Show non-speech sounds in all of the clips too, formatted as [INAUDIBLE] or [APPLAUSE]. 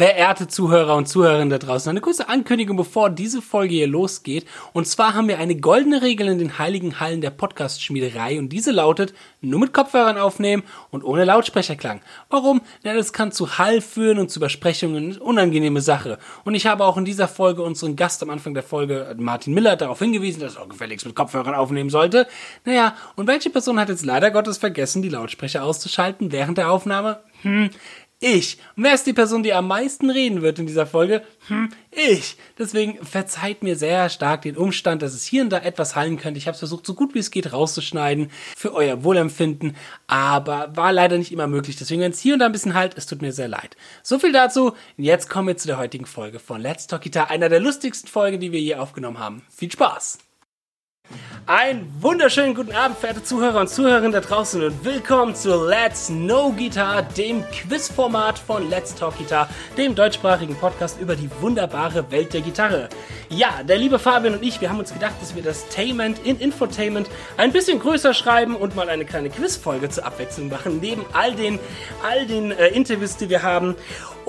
Verehrte Zuhörer und Zuhörerinnen da draußen, eine kurze Ankündigung, bevor diese Folge hier losgeht. Und zwar haben wir eine goldene Regel in den heiligen Hallen der Podcast-Schmiederei und diese lautet, nur mit Kopfhörern aufnehmen und ohne Lautsprecherklang. Warum? Denn es kann zu Hall führen und zu Übersprechungen, unangenehme Sache. Und ich habe auch in dieser Folge unseren Gast am Anfang der Folge, Martin Miller, darauf hingewiesen, dass er auch gefälligst mit Kopfhörern aufnehmen sollte. Naja, und welche Person hat jetzt leider Gottes vergessen, die Lautsprecher auszuschalten während der Aufnahme? Hm, ich. Und wer ist die Person, die am meisten reden wird in dieser Folge? Hm, ich. Deswegen verzeiht mir sehr stark den Umstand, dass es hier und da etwas hallen könnte. Ich habe es versucht, so gut wie es geht rauszuschneiden für euer Wohlempfinden, aber war leider nicht immer möglich. Deswegen, wenn es hier und da ein bisschen halt, es tut mir sehr leid. So viel dazu. Jetzt kommen wir zu der heutigen Folge von Let's Talk Guitar, einer der lustigsten Folgen, die wir je aufgenommen haben. Viel Spaß! Einen wunderschönen guten Abend, verehrte Zuhörer und Zuhörerinnen da draußen und willkommen zu Let's Know Guitar, dem Quizformat von Let's Talk Guitar, dem deutschsprachigen Podcast über die wunderbare Welt der Gitarre. Ja, der liebe Fabian und ich, wir haben uns gedacht, dass wir das Tainment in Infotainment ein bisschen größer schreiben und mal eine kleine Quizfolge zur Abwechslung machen, neben all den, all den äh, Interviews, die wir haben.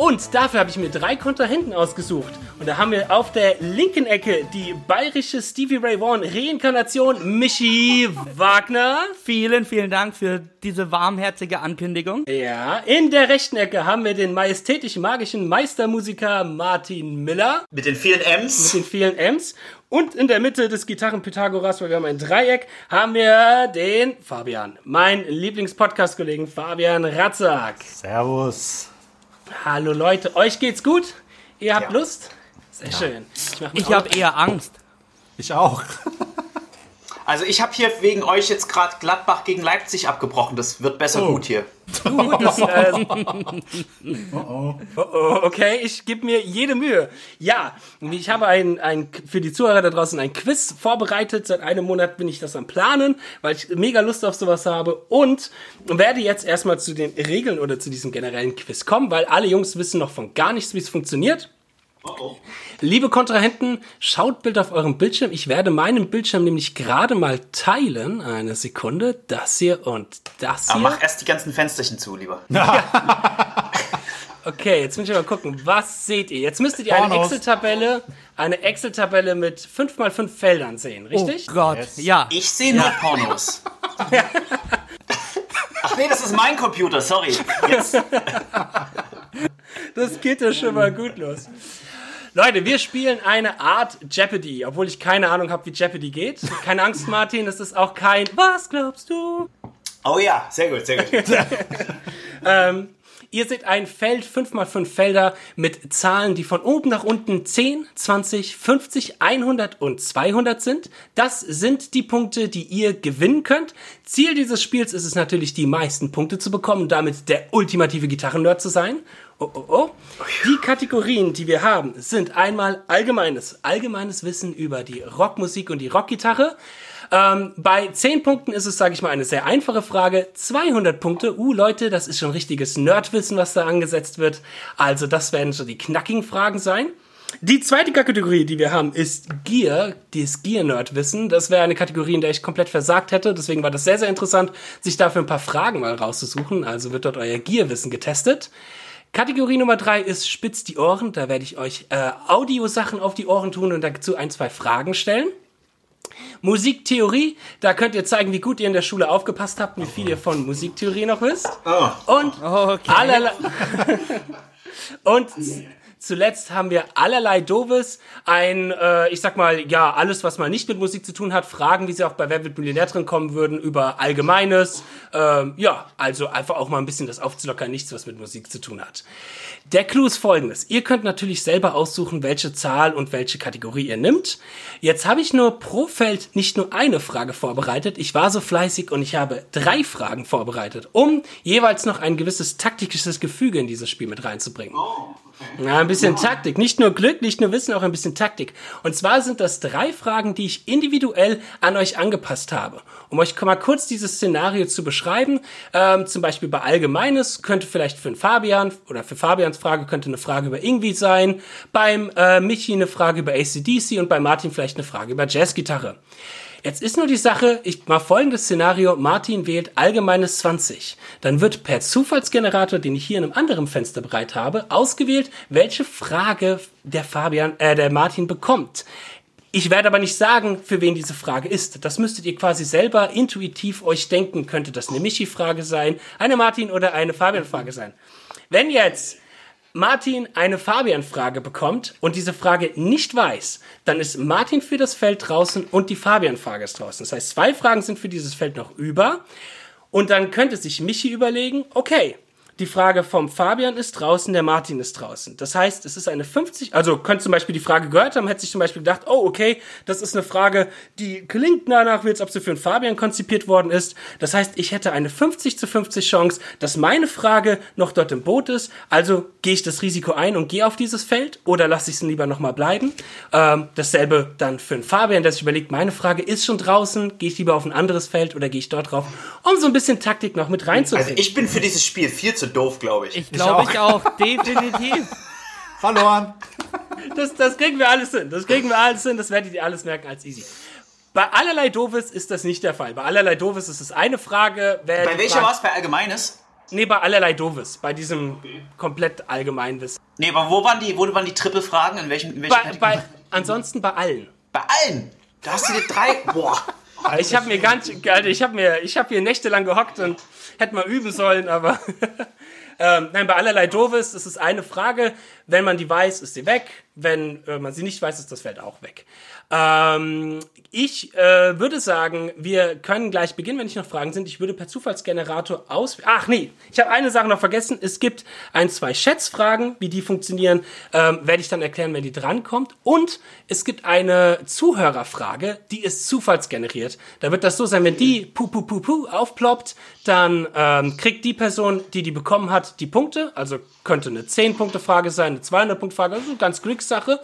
Und dafür habe ich mir drei Kontrahenten ausgesucht. Und da haben wir auf der linken Ecke die bayerische Stevie Ray Vaughan Reinkarnation Michi Wagner. Vielen, vielen Dank für diese warmherzige Ankündigung. Ja, in der rechten Ecke haben wir den majestätisch magischen Meistermusiker Martin Miller. Mit den vielen M's. Mit den vielen M's. Und in der Mitte des Gitarren-Pythagoras, weil wir haben ein Dreieck, haben wir den Fabian, mein Lieblingspodcast-Kollegen Fabian Ratzak. Servus. Hallo Leute, euch geht's gut? Ihr habt Ja. Lust? Sehr Ja. schön. Ich, ich habe eher Angst. Ich auch. [LAUGHS] Also ich habe hier wegen euch jetzt gerade Gladbach gegen Leipzig abgebrochen. Das wird besser Oh. gut hier. [LAUGHS] Gut, das, äh, [LAUGHS] oh, oh, okay, ich gebe mir jede Mühe. Ja, ich habe ein, ein, für die Zuhörer da draußen ein Quiz vorbereitet. Seit einem Monat bin ich das am Planen, weil ich mega Lust auf sowas habe und werde jetzt erstmal zu den Regeln oder zu diesem generellen Quiz kommen, weil alle Jungs wissen noch von gar nichts, wie es funktioniert. Liebe Kontrahenten, schaut Bild auf eurem Bildschirm. Ich werde meinen Bildschirm nämlich gerade mal teilen. Eine Sekunde. Das hier und das Aber hier. mach erst die ganzen Fensterchen zu, lieber. [LAUGHS] [LAUGHS] Okay, jetzt müssen wir mal gucken. Was seht ihr? Jetzt müsstet ihr eine. Excel-Tabelle, eine Excel-Tabelle mit 5 mal 5 Feldern sehen, richtig? Oh Gott, Yes. ja. Ich sehe nur Pornos. [LAUGHS] Ach nee, das ist mein Computer, sorry. Jetzt. Das geht ja schon mal gut los. Leute, wir spielen eine Art Jeopardy, obwohl ich keine Ahnung habe, wie Jeopardy geht. Keine Angst, Martin, es ist auch kein Was glaubst du? Oh ja, sehr gut, sehr gut. [LAUGHS] [LAUGHS] Ihr seht ein Feld, 5 mal 5 Felder mit Zahlen, die von oben nach unten 10, 20, 50, 100 und 200 sind. Das sind die Punkte, die ihr gewinnen könnt. Ziel dieses Spiels ist es natürlich, die meisten Punkte zu bekommen und damit der ultimative Gitarrennerd zu sein. Oh, oh, oh. Die Kategorien, die wir haben, sind einmal allgemeines, allgemeines Wissen über die Rockmusik und die Rockgitarre. Ähm, bei 10 Punkten ist es, sage ich mal, eine sehr einfache Frage. 200 Punkte, uh Leute, das ist schon richtiges Nerdwissen, was da angesetzt wird. Also das werden so die knackigen Fragen sein. Die zweite Kategorie, die wir haben, ist Gear, das Gear-Nerd-Wissen. Das wäre eine Kategorie, in der ich komplett versagt hätte. Deswegen war das sehr, sehr interessant, sich dafür ein paar Fragen mal rauszusuchen. Also wird dort euer Gear-Wissen getestet. Kategorie Nummer drei ist Spitz die Ohren. Da werde ich euch äh, Audiosachen auf die Ohren tun und dazu ein, zwei Fragen stellen. Musiktheorie, da könnt ihr zeigen, wie gut ihr in der Schule aufgepasst habt, wie viel ihr von Musiktheorie noch wisst. Und Okay. allerlei [LAUGHS] und zuletzt haben wir allerlei Doves, ein, äh, ich sag mal, ja, alles, was mal nicht mit Musik zu tun hat, Fragen, wie sie auch bei Wer wird Millionär drin kommen würden, über Allgemeines, ähm, ja, also einfach auch mal ein bisschen das aufzulockern, nichts, was mit Musik zu tun hat. Der Clou ist folgendes. Ihr könnt natürlich selber aussuchen, welche Zahl und welche Kategorie ihr nimmt. Jetzt habe ich nur pro Feld nicht nur eine Frage vorbereitet. Ich war so fleißig und ich habe drei Fragen vorbereitet, um jeweils noch ein gewisses taktisches Gefüge in dieses Spiel mit reinzubringen. Ja, ein bisschen Taktik. Nicht nur Glück, nicht nur Wissen, auch ein bisschen Taktik. Und zwar sind das drei Fragen, die ich individuell an euch angepasst habe. Um euch mal kurz dieses Szenario zu beschreiben, ähm, zum Beispiel bei Allgemeines könnte vielleicht für den Fabian oder für Fabians Frage könnte eine Frage über Ingwie sein, beim äh, Michi eine Frage über ACDC und bei Martin vielleicht eine Frage über Jazzgitarre. Jetzt ist nur die Sache, ich mal folgendes Szenario, Martin wählt allgemeines 20. Dann wird per Zufallsgenerator, den ich hier in einem anderen Fenster bereit habe, ausgewählt, welche Frage der Fabian, äh, der Martin bekommt. Ich werde aber nicht sagen, für wen diese Frage ist. Das müsstet ihr quasi selber intuitiv euch denken. Könnte das eine Michi-Frage sein, eine Martin- oder eine Fabian-Frage sein. Wenn jetzt Martin eine Fabian-Frage bekommt und diese Frage nicht weiß, dann ist Martin für das Feld draußen und die Fabian-Frage ist draußen. Das heißt, zwei Fragen sind für dieses Feld noch über. Und dann könnte sich Michi überlegen, okay, die Frage vom Fabian ist draußen, der Martin ist draußen. Das heißt, es ist eine 50, also könnte zum Beispiel die Frage gehört haben, hätte sich zum Beispiel gedacht, oh, okay, das ist eine Frage, die klingt danach, als ob sie für einen Fabian konzipiert worden ist. Das heißt, ich hätte eine 50 zu 50 Chance, dass meine Frage noch dort im Boot ist. Also gehe ich das Risiko ein und gehe auf dieses Feld oder lasse ich es lieber nochmal bleiben. Ähm, dasselbe dann für einen Fabian, der sich überlegt, meine Frage ist schon draußen, gehe ich lieber auf ein anderes Feld oder gehe ich dort drauf, um so ein bisschen Taktik noch mit reinzubringen. Also ich bin für dieses Spiel viel zu doof, glaube ich. Ich glaube ich auch, definitiv. [LAUGHS] Verloren. Das, das kriegen wir alles hin. Das kriegen wir alles hin. Das werdet ihr alles merken als easy. Bei allerlei Doofes ist das nicht der Fall. Bei allerlei Doofes ist es eine Frage. Wer Bei welcher war es? Bei Allgemeines? Nee, bei allerlei Doofes. Bei diesem komplett Allgemeinwissen. Nee, aber wo waren die, wo waren die Triple-Fragen? In welchem, in Bei, bei, ansonsten bei allen. bei allen. Da hast du dir drei. Boah. Ich habe mir ganz, Alter, ich habe mir, ich habe hier nächtelang gehockt und hätte mal üben sollen, aber [LAUGHS] ähm, nein, bei allerlei Doofes ist es eine Frage. Wenn man die weiß, ist sie weg. Wenn äh, man sie nicht weiß, ist das Feld auch weg. Ähm, ich äh, würde sagen, wir können gleich beginnen, wenn nicht noch Fragen sind. Ich würde per Zufallsgenerator aus. Ach nee, ich habe eine Sache noch vergessen. Es gibt ein, zwei Schätzfragen, wie die funktionieren, ähm, werde ich dann erklären, wenn die drankommt. Und es gibt eine Zuhörerfrage, die ist zufallsgeneriert. Da wird das so sein, wenn die pu pu pu pu aufploppt, dann ähm, kriegt die Person, die die bekommen hat, die Punkte. Also könnte eine 10-Punkte-Frage sein, eine 200-Punkte-Frage, also ganz Glückssache.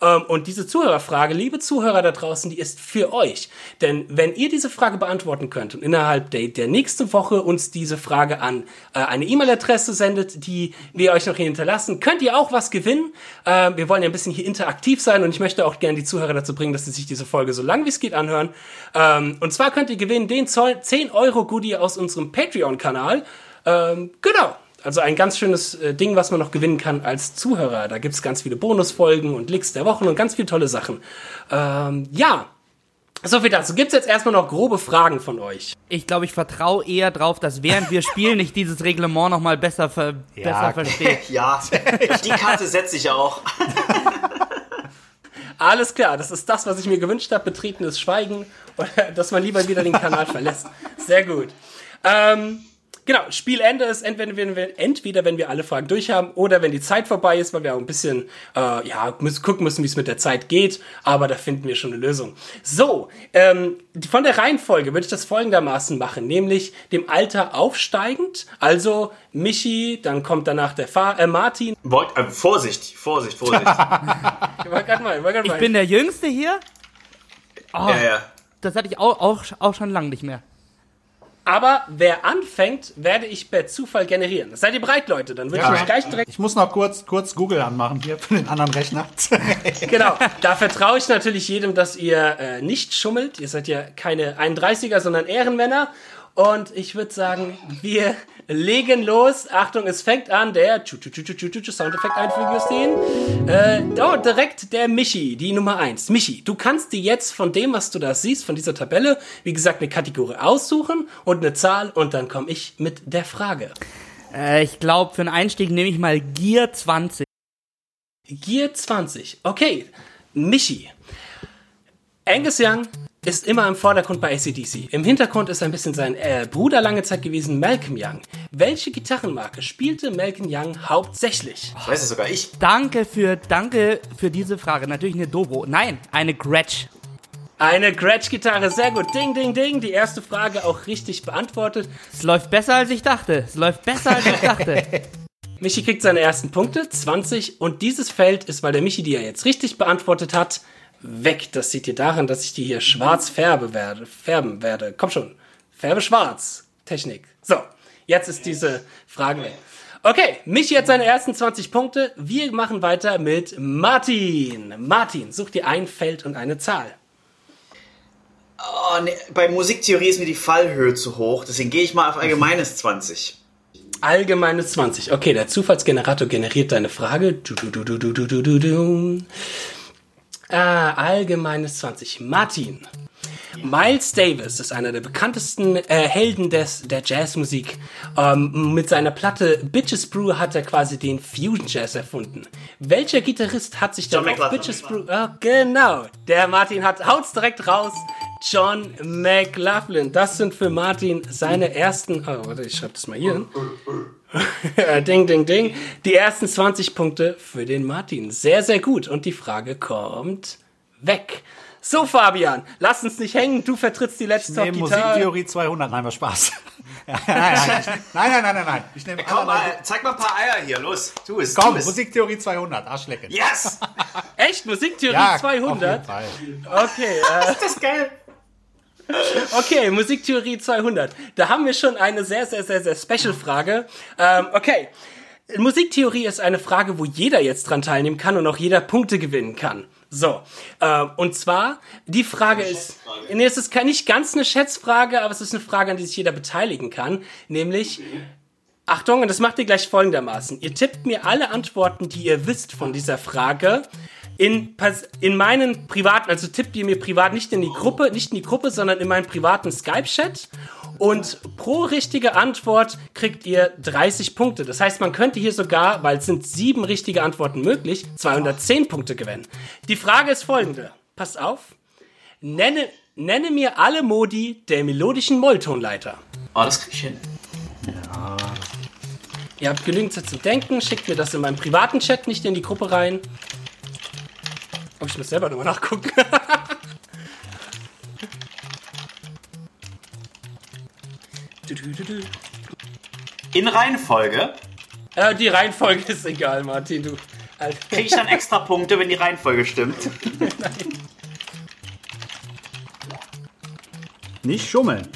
Und diese Zuhörerfrage, liebe Zuhörer da draußen, die ist für euch. Denn wenn ihr diese Frage beantworten könnt und innerhalb der, der nächsten Woche uns diese Frage an äh, eine E-Mail-Adresse sendet, die wir euch noch hier hinterlassen, könnt ihr auch was gewinnen. Äh, wir wollen ja ein bisschen hier interaktiv sein und ich möchte auch gerne die Zuhörer dazu bringen, dass sie sich diese Folge so lang wie es geht anhören. Ähm, und zwar könnt ihr gewinnen den Zoll 10 Euro Goodie aus unserem Patreon-Kanal. Ähm, genau. Also ein ganz schönes äh, Ding, was man noch gewinnen kann als Zuhörer. Da gibt's ganz viele Bonusfolgen und Licks der Wochen und ganz viele tolle Sachen. Ähm, ja, so viel dazu. Gibt's jetzt erstmal noch grobe Fragen von euch? Ich glaube, ich vertraue eher drauf, dass während wir spielen, ich dieses Reglement nochmal besser, ver besser verstehe. [LAUGHS] Ja, [LAUGHS] die Karte setze ich auch. [LAUGHS] Alles klar, das ist das, was ich mir gewünscht habe. Betretenes Schweigen oder dass man lieber wieder den Kanal verlässt. Sehr gut. Ähm, genau, Spielende ist entweder wenn, wir, entweder, wenn wir alle Fragen durch haben oder wenn die Zeit vorbei ist, weil wir auch ein bisschen äh, ja, müssen, gucken müssen, wie es mit der Zeit geht. Aber da finden wir schon eine Lösung. So, ähm, von der Reihenfolge würde ich das folgendermaßen machen, nämlich dem Alter aufsteigend. Also Michi, dann kommt danach der Fa äh, Martin. Wollt, äh, Vorsicht, Vorsicht, Vorsicht. [LAUGHS] Ich mal, ich Ich bin der Jüngste hier. Oh, ja, ja. Das hatte ich auch, auch, auch schon lange nicht mehr. Aber wer anfängt, werde ich per Zufall generieren. Seid ihr bereit, Leute? Dann würde Ja. ich euch gleich direkt. Ich muss noch kurz, kurz Google anmachen hier für den anderen Rechner. [LAUGHS] Genau. Da vertraue ich natürlich jedem, dass ihr äh, nicht schummelt. Ihr seid ja keine 31er, sondern Ehrenmänner. Und ich würde sagen, wir legen los. Achtung, es fängt an. Der Soundeffekt einfügen, Justin. Äh, oh, direkt der Michi, die Nummer eins. Michi, du kannst dir jetzt von dem, was du da siehst, von dieser Tabelle, wie gesagt, eine Kategorie aussuchen und eine Zahl und dann komme ich mit der Frage. Äh, ich glaube, für einen Einstieg nehme ich mal Gear 20. Gear 20. Okay, Michi. Angus Young ist immer im Vordergrund bei ACDC. Im Hintergrund ist ein bisschen sein äh, Bruder lange Zeit gewesen, Malcolm Young. Welche Gitarrenmarke spielte Malcolm Young hauptsächlich? Ich weiß es sogar ich. Danke für, danke für diese Frage. Natürlich eine Dobro. Nein, eine Gretsch. Eine Gretsch-Gitarre, sehr gut. Ding, ding, ding. Die erste Frage auch richtig beantwortet. Es läuft besser, als ich dachte. Es läuft besser, als ich dachte. [LAUGHS] Michi kriegt seine ersten Punkte, 20. Und dieses Feld ist, weil der Michi die ja jetzt richtig beantwortet hat, weg. Das seht ihr daran, dass ich die hier schwarz färbe werde, färben werde. Komm schon. Färbe schwarz. Technik. So. Jetzt ist diese Frage weg. Okay, Michi hat seine ersten 20 Punkte. Wir machen weiter mit Martin. Martin, such dir ein Feld und eine Zahl. Oh, nee. Bei Musiktheorie ist mir die Fallhöhe zu hoch, deswegen gehe ich mal auf mhm. allgemeines 20. Allgemeines 20. Okay, der Zufallsgenerator generiert deine Frage. Du, du, du, du, du, du, du, du. Ah, allgemeines 20. Martin. Miles Davis ist einer der bekanntesten äh, Helden des, der Jazzmusik. Ähm, mit seiner Platte Bitches Brew hat er quasi den Fusion Jazz erfunden. Welcher Gitarrist hat sich dann auf. Bitches Brew... Ah, genau, der Martin hat haut's direkt raus. John McLaughlin. Das sind für Martin seine ersten... Oh, warte, ich schreibe das mal hier hin. [LAUGHS] ding, ding, ding. Die ersten 20 Punkte für den Martin. Sehr, sehr gut. Und die Frage kommt weg. So, Fabian, lass uns nicht hängen. Du vertrittst die letzte Nee, Top-Gitarre. Musiktheorie 200. Nein, war Spaß. [LAUGHS] Nein, nein, nein, nein, nein. Ich nehme Komm mal, zeig mal ein paar Eier hier, los. Tu es, Komm. Musiktheorie 200. Arschlecken. Yes! [LAUGHS] Echt? Musiktheorie Ja, auf 200? jeden Fall. Okay, äh, Das ist geil. Okay, Musiktheorie 200. Da haben wir schon eine sehr, sehr, sehr, sehr Special-Frage. Ähm, okay. Musiktheorie ist eine Frage, wo jeder jetzt dran teilnehmen kann und auch jeder Punkte gewinnen kann. So, äh, und zwar, die Frage ist, nee, es ist nicht ganz eine Schätzfrage, aber es ist eine Frage, an die sich jeder beteiligen kann, nämlich, Achtung, und das macht ihr gleich folgendermaßen. Ihr tippt mir alle Antworten, die ihr wisst von dieser Frage, in, in meinen privaten, also tippt ihr mir privat nicht in die Gruppe, nicht in die Gruppe, sondern in meinen privaten Skype-Chat. Und pro richtige Antwort kriegt ihr 30 Punkte. Das heißt, man könnte hier sogar, weil es sind sieben richtige Antworten möglich, 210 Punkte gewinnen. Die Frage ist folgende. Passt auf. Nenne, nenne mir alle Modi der melodischen Molltonleiter. Oh, das krieg ich hin. Ihr habt genügend Zeit zum Denken, schickt mir das in meinen privaten Chat, nicht in die Gruppe rein. Oh, ich muss selber nochmal nachgucken. In Reihenfolge äh, die Reihenfolge ist egal, Martin, du. Alter. kriege ich dann extra Punkte, wenn die Reihenfolge stimmt. [LAUGHS] Nicht schummeln.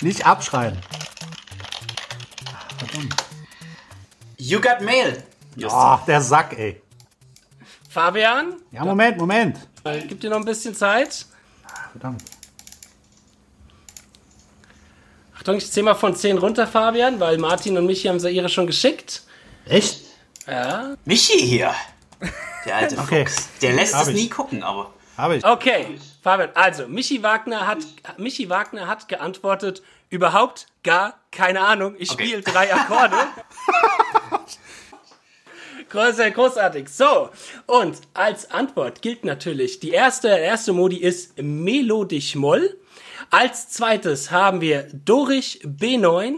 Nicht [LAUGHS] abschreien. You got mail. Justin. Ach, der Sack, ey. Fabian, Ja, Moment, Moment. gib dir noch ein bisschen Zeit. Verdammt. Achtung, ich zähle mal von 10 runter, Fabian, weil Martin und Michi haben sie ihre schon geschickt. Echt? Ja. Michi hier. Der alte [LAUGHS] Okay. Fuchs. Der lässt Hab es ich. nie gucken, aber. Habe ich. Okay, Fabian, also Michi Wagner hat Michi Wagner hat geantwortet, überhaupt gar keine Ahnung. Ich Okay. spiele drei Akkorde. [LAUGHS] Groß- großartig. So, und als Antwort gilt natürlich, die erste, erste Modi ist Melodisch Moll. Als zweites haben wir Dorisch B9.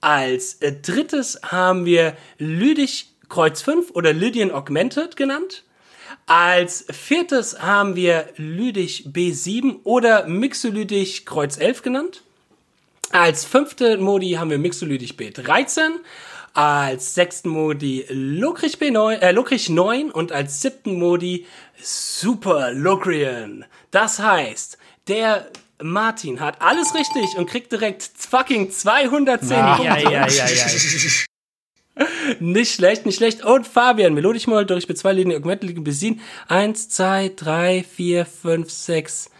Als äh, drittes haben wir Lydisch Kreuz 5 oder Lydian Augmented genannt. Als viertes haben wir Lydisch B7 oder Mixolydisch Kreuz 11 genannt. Als fünfte Modi haben wir Mixolydisch B13. Als sechsten Modi Lokrich B9, äh, Lokrich 9 und als siebten Modi Super Locrian. Das heißt, der Martin hat alles richtig und kriegt direkt fucking 210 Ah. Punkte. Ja, ja, ja, ja. [LAUGHS] Nicht schlecht, nicht schlecht. Und Fabian, melodisch mal durch B2 Linie, Augmented Linie besiegen. Eins, zwei, drei, vier, fünf, sechs,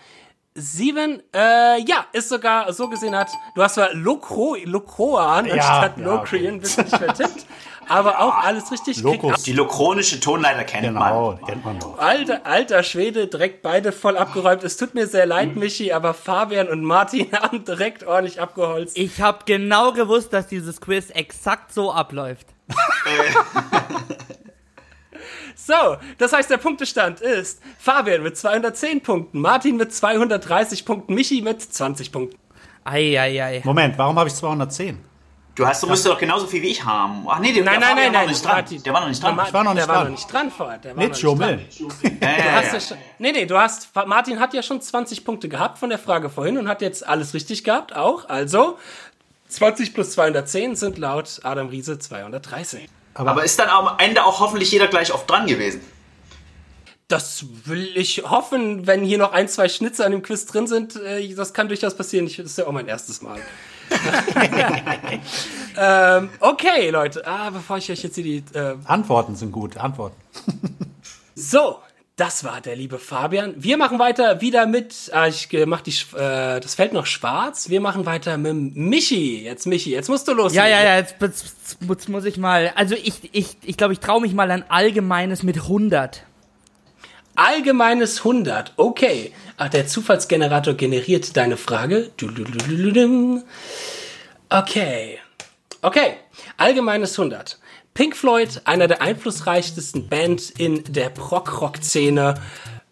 sieben. Äh, ja, ist sogar so gesehen hat. Du hast zwar Lokro, Lokroan Ja, anstatt ja, Locrian, bist nicht vertippt. Aber auch alles richtig. Lokus. Die lokronische Tonleiter kennt Genau, man. kennt man doch. Alter, alter Schwede, direkt beide voll abgeräumt. Es tut mir sehr leid, Mhm. Michi, aber Fabian und Martin [LAUGHS] haben direkt ordentlich abgeholzt. Ich habe genau gewusst, dass dieses Quiz exakt so abläuft. [LAUGHS] So, das heißt, der Punktestand ist Fabian mit 210 Punkten, Martin mit 230 Punkten, Michi mit 20 Punkten. Eieiei. Moment, warum habe ich 210? Du hast, du musst doch genauso viel wie ich haben. Ach nee, der, Nein, der nein, nein, war nein. noch nicht dran. Martin. Der war noch nicht dran. Der Ich war noch nicht der war dran. noch nicht dran vorher. Der war Nicht noch nicht dran. schummeln. Ja, ja, Du hast ja. ja schon, nee, nee, du hast, Martin hat ja schon 20 Punkte gehabt von der Frage vorhin und hat jetzt alles richtig gehabt, auch. Also, 20 plus 210 sind laut Adam Riese 230. Aber ist dann am Ende auch hoffentlich jeder gleich oft dran gewesen? Das will ich hoffen, wenn hier noch ein, zwei Schnitze an dem Quiz drin sind. Äh, das kann durchaus passieren. Ich, das ist ja auch mein erstes Mal. [LAUGHS] ähm, okay, Leute. Ah, bevor ich euch jetzt hier die. Äh, Antworten sind gut, Antworten. so, das war der liebe Fabian. Wir machen weiter wieder mit. Ah, ich äh, mach die, äh, das Feld noch schwarz. Wir machen weiter mit Michi. Jetzt, Michi, jetzt musst du los. Ja, ja, ja, jetzt, jetzt, jetzt muss ich mal. Also, ich, ich, ich glaube, ich traue mich mal ein allgemeines mit 100. Allgemeines 100. Okay. Ach, der Zufallsgenerator generiert deine Frage. Okay. Okay. Allgemeines 100. Pink Floyd, einer der einflussreichsten Bands in der Prog-Rock-Szene,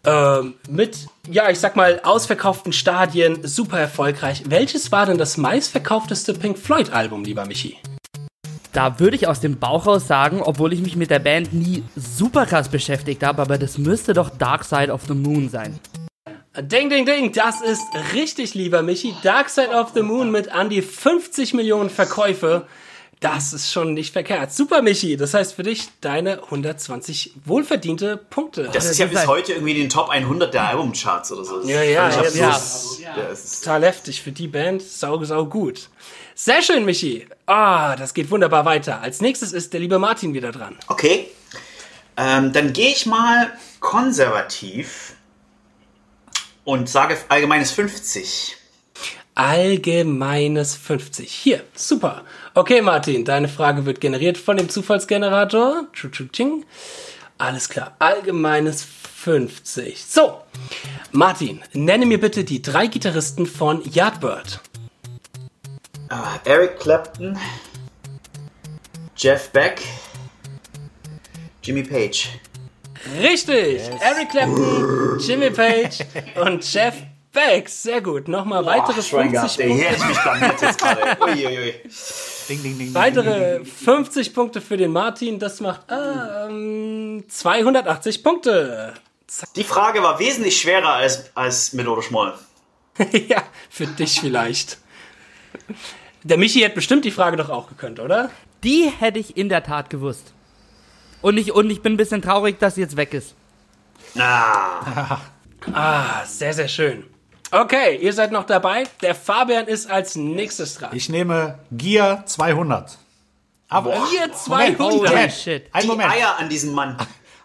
ähm, mit, ja, ich sag mal, ausverkauften Stadien, super erfolgreich. Welches war denn das meistverkaufteste Pink Floyd-Album, lieber Michi? Da würde ich aus dem Bauch raus sagen, obwohl ich mich mit der Band nie super krass beschäftigt habe, aber das müsste doch Dark Side of the Moon sein. Ding, ding, ding, das ist richtig, lieber Michi. Dark Side of the Moon mit an die 50 Millionen Verkäufe. Das ist schon nicht verkehrt. Super, Michi. Das heißt für dich deine 120 wohlverdiente Punkte. Das ist ja bis heute irgendwie den Top 100 der Albumcharts oder so. Ja, ja, ja, ja. ja. Total heftig für die Band. Sau, sau gut. Sehr schön, Michi. Ah, das geht wunderbar weiter. Als nächstes ist der liebe Martin wieder dran. Okay. Ähm, dann gehe ich mal konservativ und sage allgemeines 50. Allgemeines 50. Hier, super. Okay, Martin, deine Frage wird generiert von dem Zufallsgenerator. Alles klar. Allgemeines 50. So, Martin, nenne mir bitte die drei Gitarristen von Yardbird. Uh, Eric Clapton, Jeff Beck, Jimmy Page. Richtig! Yes. Eric Clapton, Jimmy Page [LAUGHS] und Jeff Beck. Sehr gut. Nochmal Boah, weitere 50 Punkte. Hier hätte ich mich blamiert jetzt gerade. [LAUGHS] Uiuiui. Ding, ding, ding, Weitere 50 Punkte für den Martin. Das macht ähm, 280 Punkte. Die Frage war wesentlich schwerer als, als mit oder Schmoll. [LAUGHS] ja, für dich vielleicht. Der Michi hätte bestimmt die Frage doch auch gekonnt, oder? Die hätte ich in der Tat gewusst. Und ich, und ich bin ein bisschen traurig, dass sie jetzt weg ist. Ah. ah, sehr, sehr schön. Okay, ihr seid noch dabei. Der Fabian ist als nächstes dran. Ich nehme Gear 200. Aber Gear 200. Moment, Moment. Shit. Ein Die Moment. Eier an diesem Mann.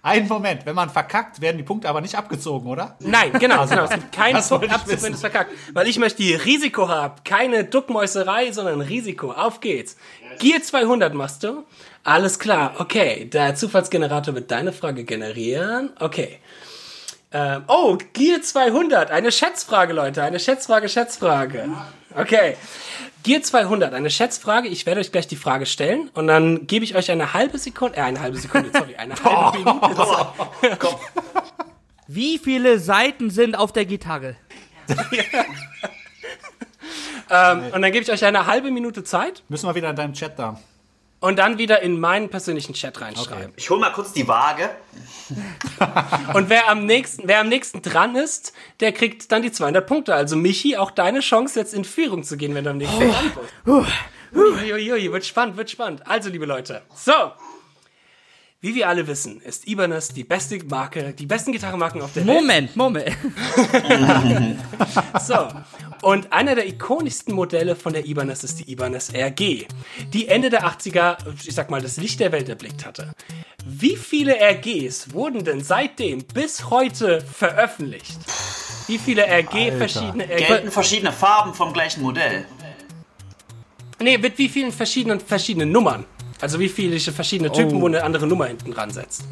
Ein Moment, wenn man verkackt, werden die Punkte aber nicht abgezogen, oder? Nein, genau, also, genau. Es gibt keinen Punkt Abzug, wenn es verkackt. Weil ich möchte die Risiko haben. Keine Duckmäuserei, sondern Risiko. Auf geht's. Gear 200 machst du. Alles klar, okay. Der Zufallsgenerator wird deine Frage generieren. Okay. Ähm, oh, Gear 200, eine Schätzfrage, Leute, eine Schätzfrage, Schätzfrage. Okay. Gear 200, eine Schätzfrage. Ich werde euch gleich die Frage stellen und dann gebe ich euch eine halbe Sekunde, äh, eine halbe Sekunde, sorry, eine halbe [LAUGHS] Minute. [LAUGHS] Komm. Wie viele Seiten sind auf der Gitarre? [LAUGHS] ähm, und dann gebe ich euch eine halbe Minute Zeit. Müssen wir wieder in deinem Chat da und dann wieder in meinen persönlichen Chat reinschreiben. Okay. Ich hole mal kurz die Waage. [LAUGHS] und wer am nächsten, wer am nächsten dran ist, der kriegt dann die 200 Punkte. Also Michi, auch deine Chance jetzt in Führung zu gehen, wenn du am nächsten dran bist. Uiuiui, wird spannend, wird spannend. Also liebe Leute, so wie wir alle wissen, ist Ibanez die beste Marke, die besten Gitarrenmarken auf der Welt. Moment, Moment. [LAUGHS] so. Und einer der ikonischsten Modelle von der Ibanez ist die Ibanez RG, die Ende der 80er, ich sag mal, das Licht der Welt erblickt hatte. Wie viele RGs wurden denn seitdem bis heute veröffentlicht? Wie viele RG Alter. verschiedene RG Gelten verschiedene Farben vom gleichen Modell? Nee, mit wie vielen verschiedenen verschiedenen Nummern? Also wie viele verschiedene Typen, oh. wo eine andere Nummer hinten dran setzt.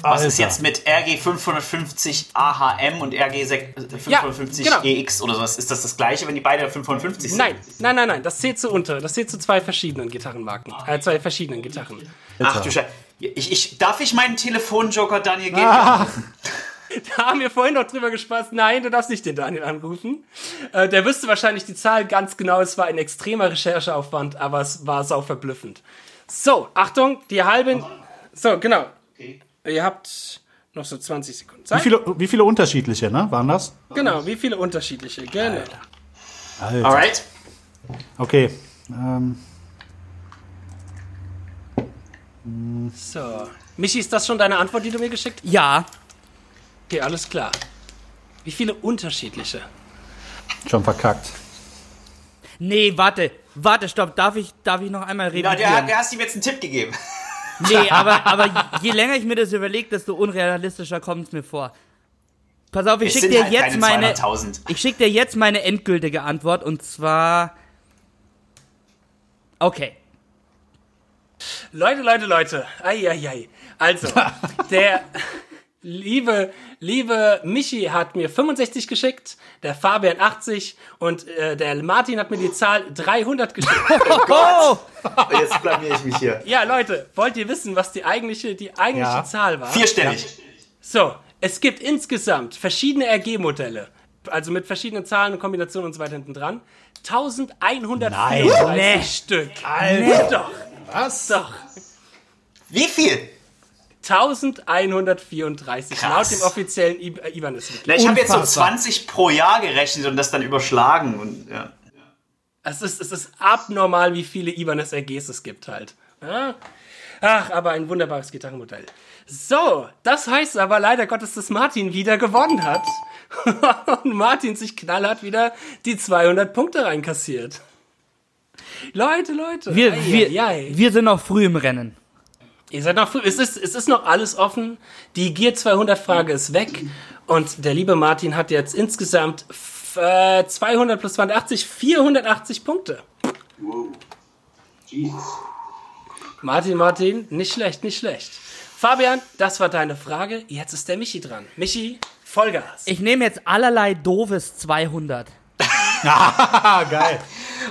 Was Alter. ist jetzt mit RG 550 AHM und RG 550 ja, genau. EX oder sowas? Ist das das gleiche, wenn die beide 550 sind? Nein, nein, nein, nein. Das zählt zu unter. Das zählt zu zwei verschiedenen Gitarrenmarken. Äh, zwei verschiedenen Gitarren. Ach du Scheiße. Ich, ich, darf ich meinen Telefonjoker Daniel geben? Ah. [LAUGHS] Da haben wir vorhin noch drüber gespaßt. Nein, du darfst nicht den Daniel anrufen. Äh, der wüsste wahrscheinlich die Zahl ganz genau. Es war ein extremer Rechercheaufwand, aber es war sau verblüffend. So, Achtung, die halben. So, genau. Okay. Ihr habt noch so 20 Sekunden Zeit. Wie viele, wie viele unterschiedliche, ne? Waren das? Genau, wie viele unterschiedliche, gerne. Alter. Alter. Alright. Okay. Ähm. So. Michi, ist das schon deine Antwort, die du mir geschickt hast? Ja. Okay, alles klar. Wie viele unterschiedliche? Schon verkackt. Nee, warte. Warte, stopp. Darf ich, darf ich noch einmal reden? Ja, der, der hast ihm jetzt einen Tipp gegeben. [LAUGHS] Nee, aber, [LAUGHS] aber je länger ich mir das überlege, desto unrealistischer kommt es mir vor. Pass auf, ich schicke dir halt jetzt meine. Ich schicke dir jetzt meine endgültige Antwort und zwar. Okay. Leute, Leute, Leute. Eieiei. Also, [LAUGHS] der liebe, liebe Michi hat mir 65 geschickt, der Fabian 80 und äh, der Martin hat mir die Zahl 300 geschickt. [LAUGHS] Oh Gott! Jetzt blamier ich mich hier. Ja, Leute, wollt ihr wissen, was die eigentliche, die eigentliche ja. Zahl war? Vierstellig. Ja. So, es gibt insgesamt verschiedene RG-Modelle, also mit verschiedenen Zahlen und Kombinationen und so weiter hinten dran. 1134 nee. Stück. Alter. Nee, doch. Was? Doch. Wie viel? 1134 Krass. laut dem offiziellen Ibanez. Ich habe jetzt so 20 pro Jahr gerechnet und das dann überschlagen. Und, ja. es, ist, es ist abnormal, wie viele Ibanez RGs es gibt halt. Ja? Ach, aber ein wunderbares Gitarrenmodell. So, das heißt aber leider Gottes, dass Martin wieder gewonnen hat. [LAUGHS] und Martin sich knallhart wieder die 200 Punkte reinkassiert. Leute, Leute. Wir, ei, wir, ei, ei. wir sind noch früh im Rennen. Ihr seid noch früh. Es ist, es ist noch alles offen. Die Gear 200 Frage ist weg. Und der liebe Martin hat jetzt insgesamt äh, 200 plus 280, 480 Punkte. Wow. Martin, Martin, nicht schlecht, nicht schlecht. Fabian, das war deine Frage. Jetzt ist der Michi dran. Michi, Vollgas. Ich nehme jetzt allerlei doofes 200. [LAUGHS] Geil.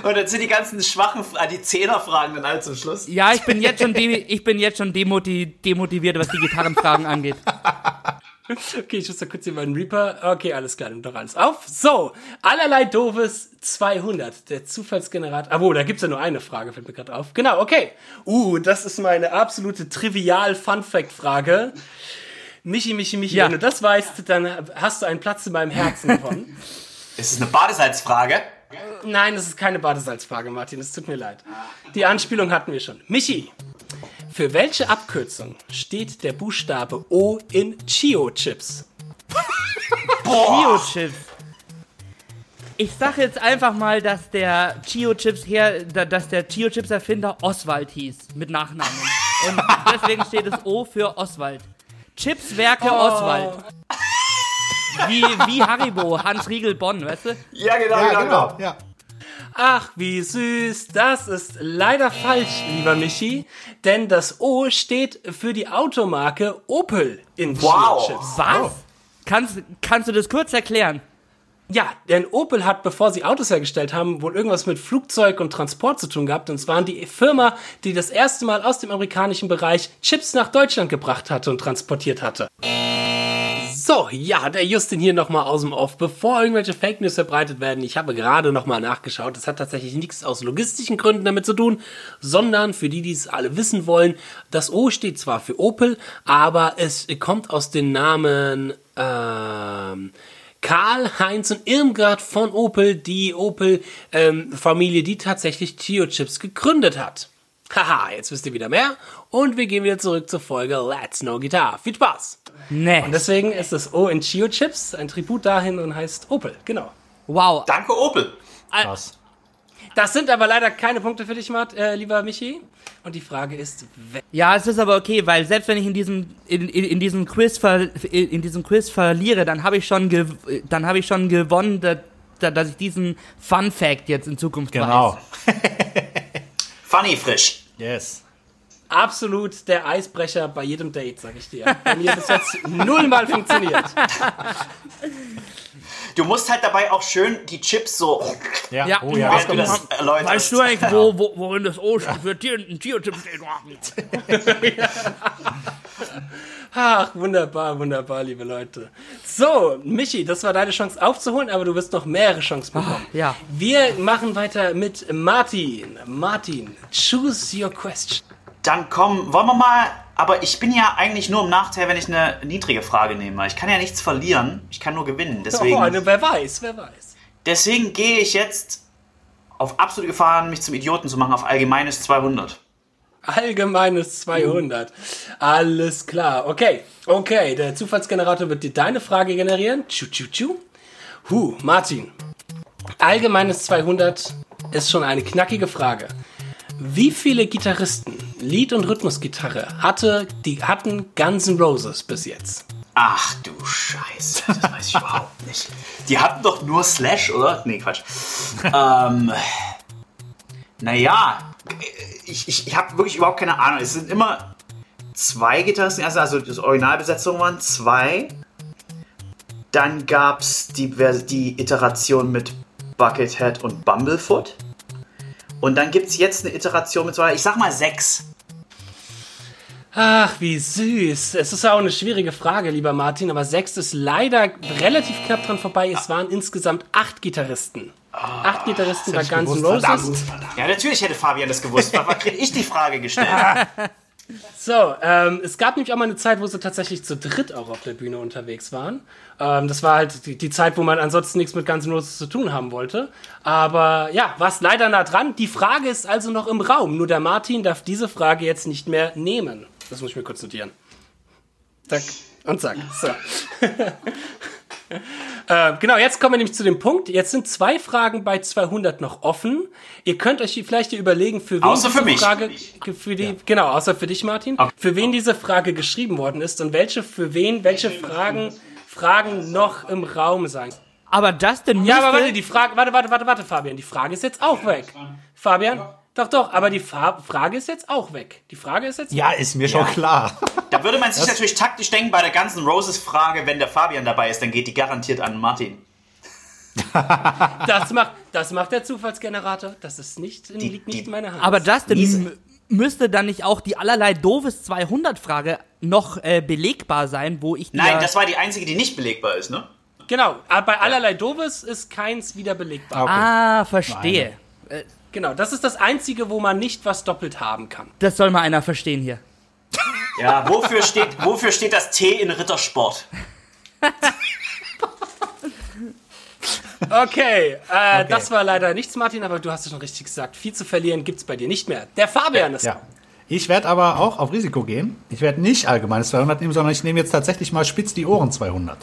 Und dann sind die ganzen schwachen, ah, die Zehnerfragen dann alle zum Schluss. Ja, ich bin jetzt schon, ich bin jetzt schon demotiviert, was die Gitarrenfragen angeht. [LAUGHS] Okay, ich muss da kurz hier meinen Reaper. Okay, alles klar, nimm doch alles auf. So, allerlei doofes 200, der Zufallsgenerator. Ah, wo, da gibt's ja nur eine Frage, fällt mir gerade auf. Genau, okay. Uh, das ist meine absolute trivial Fun-Fact-Frage. Michi, Michi, Michi, ja. wenn du das weißt, dann hast du einen Platz in meinem Herzen [LAUGHS] gewonnen. Ist es eine Badesalzfrage? Nein, das ist keine Badesalzfrage, Martin. Es tut mir leid. Die Anspielung hatten wir schon. Michi, für welche Abkürzung steht der Buchstabe O in Chio-Chips? [LAUGHS] Chio-Chips. Ich sage jetzt einfach mal, dass der Chio-Chips her, dass der Chio-Chips-Erfinder Oswald hieß mit Nachnamen. Und deswegen steht es O für Oswald. Chipswerke oh. Oswald. Wie, wie Haribo, Hans Riegel Bonn, weißt du? Ja, genau, ja, genau. genau. Ja. Ach, wie süß. Das ist leider falsch, lieber Michi. Denn das O steht für die Automarke Opel in wow. Chips. Was? Oh. Kannst, kannst du das kurz erklären? Ja, denn Opel hat, bevor sie Autos hergestellt haben, wohl irgendwas mit Flugzeug und Transport zu tun gehabt. Und es waren die Firma, die das erste Mal aus dem amerikanischen Bereich Chips nach Deutschland gebracht hatte und transportiert hatte. So, ja, der Justin hier nochmal aus dem Off. Bevor irgendwelche Fake News verbreitet werden, ich habe gerade nochmal nachgeschaut. Das hat tatsächlich nichts aus logistischen Gründen damit zu tun, sondern für die, die es alle wissen wollen, das O steht zwar für Opel, aber es kommt aus den Namen ähm, Karl, Heinz und Irmgard von Opel, die Opel-Familie, ähm, die tatsächlich Tio Chips gegründet hat. Haha, jetzt wisst ihr wieder mehr. Und wir gehen wieder zurück zur Folge Let's Know Guitar. Viel Spaß! Nee. Und deswegen ist das O in Chio Chips ein Tribut dahin und heißt Opel, genau. Wow. Danke, Opel. Krass. Das sind aber leider keine Punkte für dich, Matt, äh, lieber Michi. Und die Frage ist, ja, es ist aber okay, weil selbst wenn ich in diesem in, in, in diesem Quiz ver, in diesem Quiz verliere, dann habe ich schon dann habe ich schon gewonnen, dass, dass ich diesen Fun Fact jetzt in Zukunft genau. weiß. [LAUGHS] Funny frisch. Yes. Absolut der Eisbrecher bei jedem Date, sag ich dir. Bei mir bis jetzt nullmal funktioniert. Du musst halt dabei auch schön die Chips so. Ja, ja. Oh, ja. Du das weißt du eigentlich, wo, wo, worin das O steht? Für Tier, ein Tierchip steht. [LAUGHS] [LAUGHS] Ach, wunderbar, wunderbar, liebe Leute. So, Michi, das war deine Chance aufzuholen, aber du wirst noch mehrere Chancen bekommen. Oh, ja. Wir machen weiter mit Martin. Martin, choose your question. Dann komm, wollen wir mal. Aber ich bin ja eigentlich nur im Nachteil, wenn ich eine niedrige Frage nehme. Ich kann ja nichts verlieren. Ich kann nur gewinnen. Deswegen. Oh, wer weiß, wer weiß. Deswegen gehe ich jetzt auf absolute Gefahr, mich zum Idioten zu machen, auf allgemeines 200. Allgemeines 200. Alles klar. Okay, okay. Der Zufallsgenerator wird dir deine Frage generieren. Tschu, tschu, tschu. Huh, Martin. Allgemeines 200 ist schon eine knackige Frage. Wie viele Gitarristen, Lied- und Rhythmusgitarre hatte, die hatten Guns N' Roses bis jetzt? Ach du Scheiße, das weiß ich überhaupt nicht. Die hatten doch nur Slash, oder? Nee, Quatsch. ähm, naja, ich, ich, ich habe wirklich überhaupt keine Ahnung. Es sind immer zwei Gitarristen, also, also die Originalbesetzung waren zwei. Dann gab es die, die Iteration mit Buckethead und Bumblefoot. Und dann gibt es jetzt eine Iteration mit zwei, ich sag mal sechs. Ach, wie süß. Es ist ja auch eine schwierige Frage, lieber Martin, aber sechs ist leider relativ knapp dran vorbei. Es waren insgesamt acht Gitarristen. Acht Gitarristen bei Guns N' Roses. Ja, natürlich hätte Fabian das gewusst. Was kriege ich die Frage gestellt? [LAUGHS] So, ähm, es gab nämlich auch mal eine Zeit, wo sie tatsächlich zu dritt auch auf der Bühne unterwegs waren. Ähm, das war halt die, die, Zeit, wo man ansonsten nichts mit Guns N' Roses zu tun haben wollte. Aber ja, war es leider nah dran. Die Frage ist also noch im Raum. Nur der Martin darf diese Frage jetzt nicht mehr nehmen. Das muss ich mir kurz notieren. Zack und zack. So. [LAUGHS] äh, genau, jetzt kommen wir nämlich zu dem Punkt. Jetzt sind zwei Fragen bei 200 noch offen. Ihr könnt euch vielleicht hier überlegen, für wen außer diese für mich. Frage, für die, ja. genau, außer für dich, Martin, okay. für wen diese Frage geschrieben worden ist und welche für wen, welche Fragen, Fragen noch im Raum sein. Aber Justin Ja, aber warte, die Frage, warte, warte, warte, warte, Fabian, die Frage ist jetzt auch weg. Fabian? Doch, doch, aber die Fra Frage ist jetzt auch weg. Die Frage ist jetzt. Ja, ist mir schon ja. klar. Da würde man sich das natürlich taktisch denken bei der ganzen Roses-Frage, wenn der Fabian dabei ist, dann geht die garantiert an Martin. [LAUGHS] das, macht, das macht der Zufallsgenerator. Das ist nicht, die, liegt nicht die, in meiner Hand. Aber Justin, müsste dann nicht auch die allerlei doofes 200-Frage noch äh, belegbar sein, wo ich Nein, das war die einzige, die nicht belegbar ist, ne? Genau, aber bei allerlei doofes ist keins wieder belegbar. Okay. Ah, verstehe. Äh, Genau, das ist das Einzige, wo man nicht was doppelt haben kann. Das soll mal einer verstehen hier. Ja, wofür steht, wofür steht das T in Rittersport? Okay, äh, okay, das war leider nichts, Martin, aber du hast es schon richtig gesagt. Viel zu verlieren gibt es bei dir nicht mehr. Der Fabian ist. Ja. Ich werde aber auch auf Risiko gehen. Ich werde nicht allgemeines 200 nehmen, sondern ich nehme jetzt tatsächlich mal spitz die Ohren 200.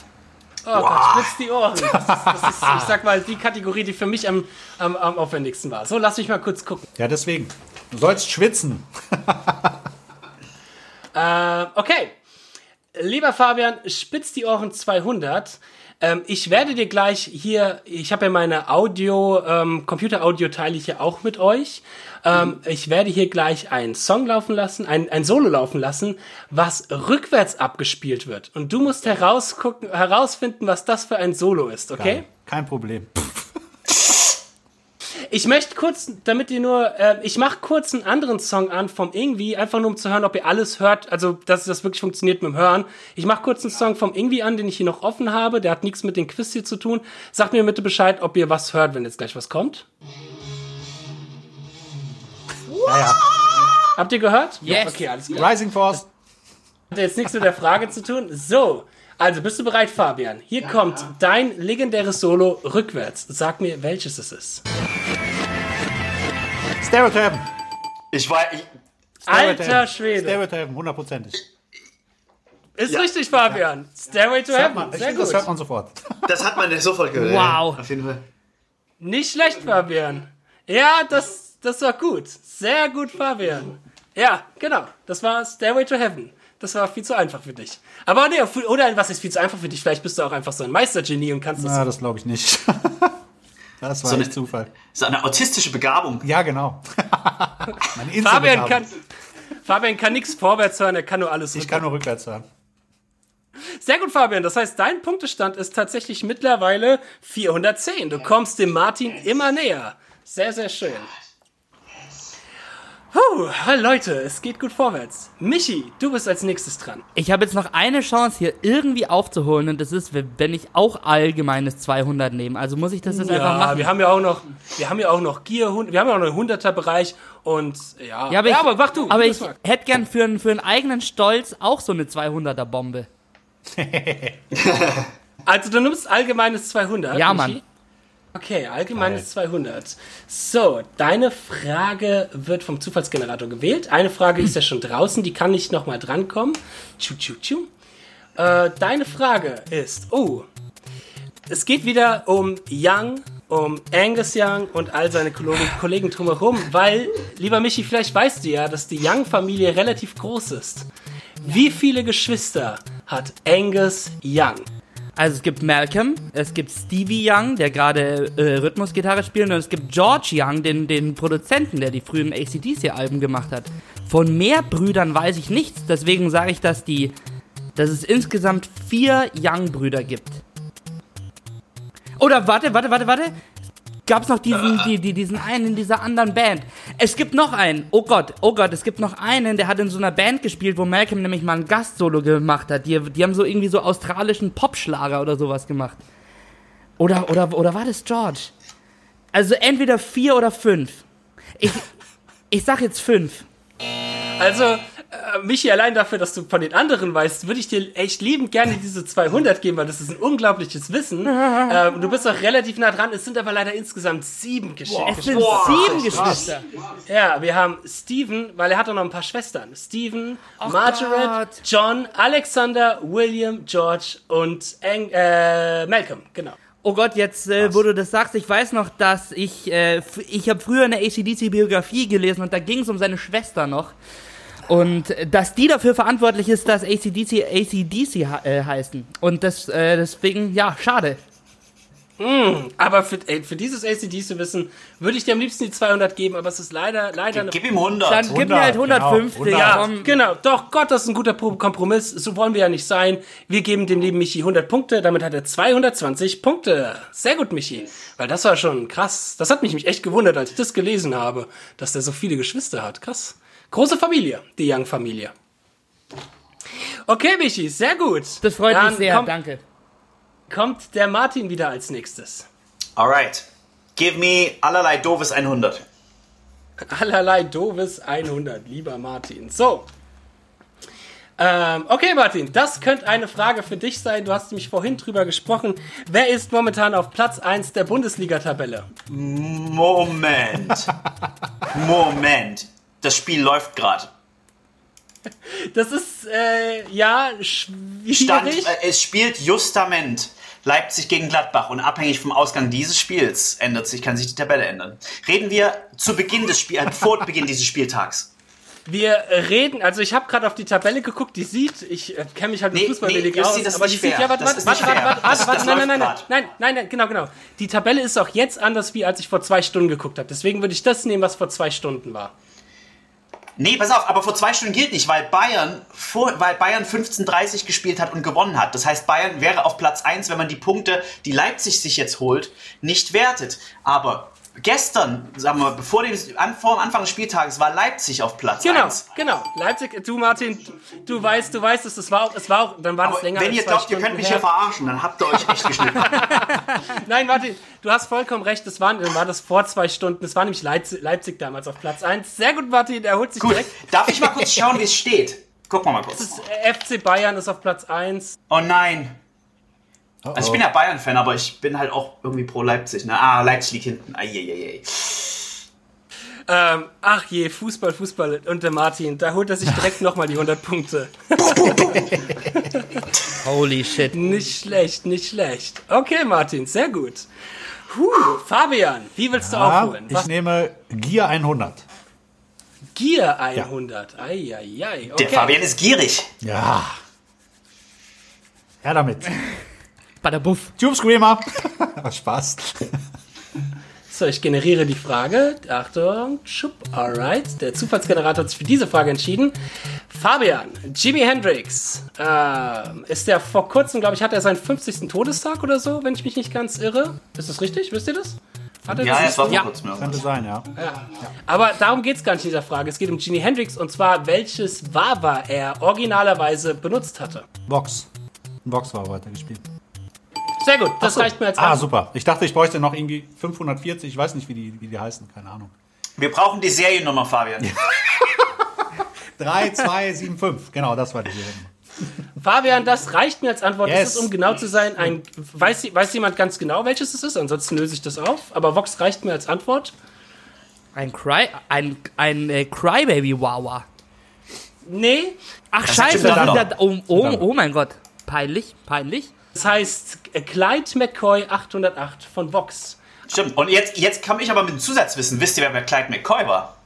Oh wow. Gott, spitz die Ohren. Das ist, das ist, ich sag mal, die Kategorie, die für mich am, am, am aufwendigsten war. So, lass mich mal kurz gucken. Ja, deswegen. Du sollst schwitzen. [LAUGHS] äh, okay. Lieber Fabian, spitz die Ohren 200. Ähm, ich werde dir gleich hier, ich habe ja meine Audio, ähm, Computer-Audio teile ich ja auch mit euch. Ähm, mhm. Ich werde hier gleich einen Song laufen lassen, ein, ein Solo laufen lassen, was rückwärts abgespielt wird. Und du musst herausgucken, herausfinden, was das für ein Solo ist, okay? Geil. Kein Problem. Ich möchte kurz, damit ihr nur, äh, ich mache kurz einen anderen Song an vom Irgendwie, einfach nur um zu hören, ob ihr alles hört, also dass das wirklich funktioniert mit dem Hören. Ich mache kurz einen Song vom Irgendwie an, den ich hier noch offen habe, der hat nichts mit dem Quiz hier zu tun. Sagt mir bitte Bescheid, ob ihr was hört, wenn jetzt gleich was kommt. Ja, ja. Habt ihr gehört? Yes. Okay, alles klar. Rising Force. Hat jetzt nichts mit der Frage zu tun. So, also bist du bereit, Fabian? Hier ja, kommt ja. dein legendäres Solo rückwärts. Sag mir, welches es ist. Stereotypen. Ich war. Ich, Alter Schwede. Stereotypen, hundertprozentig. Ist ja. richtig, Fabian. Stairway to Heaven. Man, Sehr gut. Das hört man sofort. Das hat man sofort gehört. Wow. Auf jeden Fall. Nicht schlecht, Fabian. Ja, das, das war gut. Sehr gut, Fabian. Ja, genau. Das war Stairway to Heaven. Das war viel zu einfach für dich. Aber nee, oder was ist viel zu einfach für dich? Vielleicht bist du auch einfach so ein Meistergenie und kannst das. Ja, das glaube ich nicht. [LAUGHS] Das war so ein Zufall. So eine autistische Begabung. Ja, genau. [LAUGHS] Fabian kann, Fabian kann nichts vorwärts hören, er kann nur alles rückwärts. Ich kann nur rückwärts hören. Sehr gut, Fabian. Das heißt, dein Punktestand ist tatsächlich mittlerweile 410. Du kommst dem Martin immer näher. Sehr, sehr schön. Puh, Leute, es geht gut vorwärts. Michi, du bist als nächstes dran. Ich habe jetzt noch eine Chance hier irgendwie aufzuholen und das ist, wenn ich auch allgemeines 200 nehme. Also muss ich das jetzt ja, einfach machen. wir haben ja auch noch, wir haben ja auch noch Gear, wir haben ja auch noch einen 100er Bereich und ja. Ja, aber, ja, aber mach du. Aber ich hätte gern für, einen, für einen eigenen Stolz auch so eine 200er Bombe. [LAUGHS] also du nimmst allgemeines 200. Ja, Michi? Mann. Okay, allgemeines 200. So, deine Frage wird vom Zufallsgenerator gewählt. Eine Frage ist ja schon draußen, die kann nicht nochmal drankommen. Tschu, tschu, tschu. Äh, deine Frage ist, oh, es geht wieder um Young, um Angus Young und all seine Kollegen, Kollegen drumherum, weil, lieber Michi, vielleicht weißt du ja, dass die Young-Familie relativ groß ist. Wie viele Geschwister hat Angus Young? Also es gibt Malcolm, es gibt Stevie Young, der gerade äh, Rhythmusgitarre spielt, und es gibt George Young, den, den Produzenten, der die frühen ACDC-Alben gemacht hat. Von mehr Brüdern weiß ich nichts, deswegen sage ich, dass die, dass es insgesamt vier Young-Brüder gibt. Oder warte, warte, warte, warte. Gab es noch diesen, die, die, diesen einen in dieser anderen Band? Es gibt noch einen. Oh Gott, oh Gott, es gibt noch einen, der hat in so einer Band gespielt, wo Malcolm nämlich mal ein Gastsolo gemacht hat. Die, die haben so irgendwie so australischen Popschlager oder sowas gemacht. Oder, oder, oder war das George? Also entweder vier oder fünf. Ich, ich sag jetzt fünf. Also, Michi, allein dafür, dass du von den anderen weißt, würde ich dir echt liebend gerne diese 200 geben, weil das ist ein unglaubliches Wissen. [LAUGHS] ähm, du bist auch relativ nah dran. Es sind aber leider insgesamt sieben Geschichten. Es sind sieben Geschwister. Ja, wir haben Stephen, weil er hat auch noch ein paar Schwestern. Stephen, Oh Margaret, Gott. John, Alexander, William, George und Ang äh, Malcolm. Genau. Oh Gott, jetzt, äh, wo du das sagst, ich weiß noch, dass ich, äh, ich habe früher eine ACDC-Biografie gelesen und da ging es um seine Schwester noch. Und dass die dafür verantwortlich ist, dass ACDC ACDC äh, heißen. Und das, äh, deswegen, ja, schade. Aber für, ey, für dieses ACDC-Wissen würde ich dir am liebsten die 200 geben, aber es ist leider, leider eine Gib ihm 100. Dann gib mir halt 100, 150. genau, Ja, komm. genau. Doch, Gott, das ist ein guter Pro- Kompromiss. So wollen wir ja nicht sein. Wir geben dem lieben Michi 100 Punkte. Damit hat er 220 Punkte. Sehr gut, Michi. Weil das war schon krass. Das hat mich mich echt gewundert, als ich das gelesen habe, dass der so viele Geschwister hat. Krass. Große Familie, die Young-Familie. Okay, Michi, sehr gut. Das freut Dann mich sehr, kommt, danke. Kommt der Martin wieder als nächstes. Alright. Give me allerlei doofes 100. Allerlei doofes 100, lieber Martin. So. Ähm, okay, Martin, das könnte eine Frage für dich sein. Du hast nämlich vorhin drüber gesprochen. Wer ist momentan auf Platz 1 der Bundesliga-Tabelle? Moment. Moment. Das Spiel läuft gerade. Das ist, äh, ja, schwierig. Stand, äh, es spielt Justament Leipzig gegen Gladbach und abhängig vom Ausgang dieses Spiels ändert sich, kann sich die Tabelle ändern. Reden wir zu Beginn des Spiels, äh, vor [LAUGHS] Beginn dieses Spieltags. Wir reden, also ich habe gerade auf die Tabelle geguckt, die sieht, ich äh, kenne mich halt mit Nee, Fußball nee, aus, aber die sieht, ja, warte, warte, warte, warte, warte, warte, das nein, nein, nein, grad. nein, nein, nein, genau, genau. Die Tabelle ist auch jetzt anders, wie als ich vor zwei Stunden geguckt habe. Deswegen würde ich das nehmen, was vor zwei Stunden war. Nee, pass auf, aber vor zwei Stunden gilt nicht, weil Bayern, vor, weil Bayern 15:30 gespielt hat und gewonnen hat. Das heißt, Bayern wäre auf Platz 1, wenn man die Punkte, die Leipzig sich jetzt holt, nicht wertet. Aber gestern, sagen wir, bevor dem, an, vor dem Anfang des Spieltages war Leipzig auf Platz Genau, 1. genau. Leipzig, du Martin, du weißt, du weißt, es, war auch, es war auch, dann war das Aber länger wenn als ihr glaubt, ihr könnt mich her. hier verarschen, dann habt ihr euch echt geschnitten. [LAUGHS] Nein, Martin, du hast vollkommen recht, das war, dann war das vor zwei Stunden, es war nämlich Leipzig, Leipzig damals auf Platz 1. Sehr gut, Martin, er holt sich Gut, direkt. darf ich mal kurz schauen, wie es steht? Gucken wir mal kurz. Das FC Bayern ist auf Platz 1. Oh nein. Oh, Also ich bin ja Bayern-Fan, aber ich bin halt auch irgendwie pro Leipzig. Ne? Ah, Leipzig liegt hinten. Eieiei. Ähm, ach je, Fußball, Fußball. Und der Martin, da holt er sich direkt [LAUGHS] nochmal die 100 Punkte. [LAUGHS] Holy shit. Nicht schlecht, nicht schlecht. Okay, Martin, sehr gut. Puh, Fabian, wie willst du Ja, aufholen? ich Was? nehme Gier 100. Gier 100. Eieiei. Okay. Der Fabian ist gierig. Ja. Ja, damit. Badabuff. Tube Screamer. [LAUGHS] Was Spaß. So, ich generiere die Frage. Achtung, schupp, alright. Der Zufallsgenerator hat sich für diese Frage entschieden. Fabian, Jimi Hendrix, ähm, ist der vor kurzem, glaube ich, hat er seinen 50. Todestag oder so, wenn ich mich nicht ganz irre. Ist das richtig? Wisst ihr das? Hat er Ja, das es war vor Ja. kurzem. Könnte sein, ja. Ja. Aber darum geht es gar nicht in dieser Frage. Es geht um Jimi Hendrix und zwar, welches Wawa er originalerweise benutzt hatte. Vox. Vox war weiter gespielt. Sehr gut, das reicht mir als Ah, super. Ich dachte, ich bräuchte noch irgendwie 540. Ich weiß nicht, wie die, wie die heißen. Keine Ahnung. Wir brauchen die Seriennummer, Fabian. 3, 2, 7, 5. Genau, das war die Serie. Fabian, das reicht mir als Antwort. Yes. Das ist, um genau zu sein, ein. Weiß, weiß jemand ganz genau, welches es ist? Ansonsten löse ich das auf. Aber Vox reicht mir als Antwort. Ein Cry, ein, ein äh, Crybaby Wawa. Nee. Ach Das scheiße, ist Tim sind Dunlop. da, oh, oh, oh mein Gott. Peinlich, peinlich. Das heißt Clyde McCoy 808 von Vox. Stimmt. Und jetzt, jetzt komme ich aber mit dem Zusatzwissen. Wisst ihr, wer Clyde McCoy war?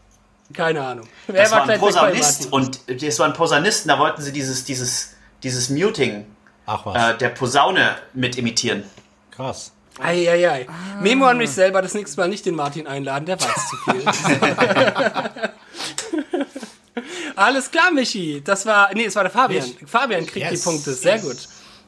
Keine Ahnung. Wer Das war ein Clyde McCoy, Posaunist und das war ein Posaunisten, da wollten sie dieses, dieses, dieses Muting Ach was, äh, der Posaune mit imitieren. krass. Eieiei. Memo an mich selber, das nächste Mal nicht den Martin einladen, der weiß zu viel. [LAUGHS] Alles klar, Michi. Das war, nee, es war der Fabian. Fabian kriegt Yes. die Punkte, sehr gut.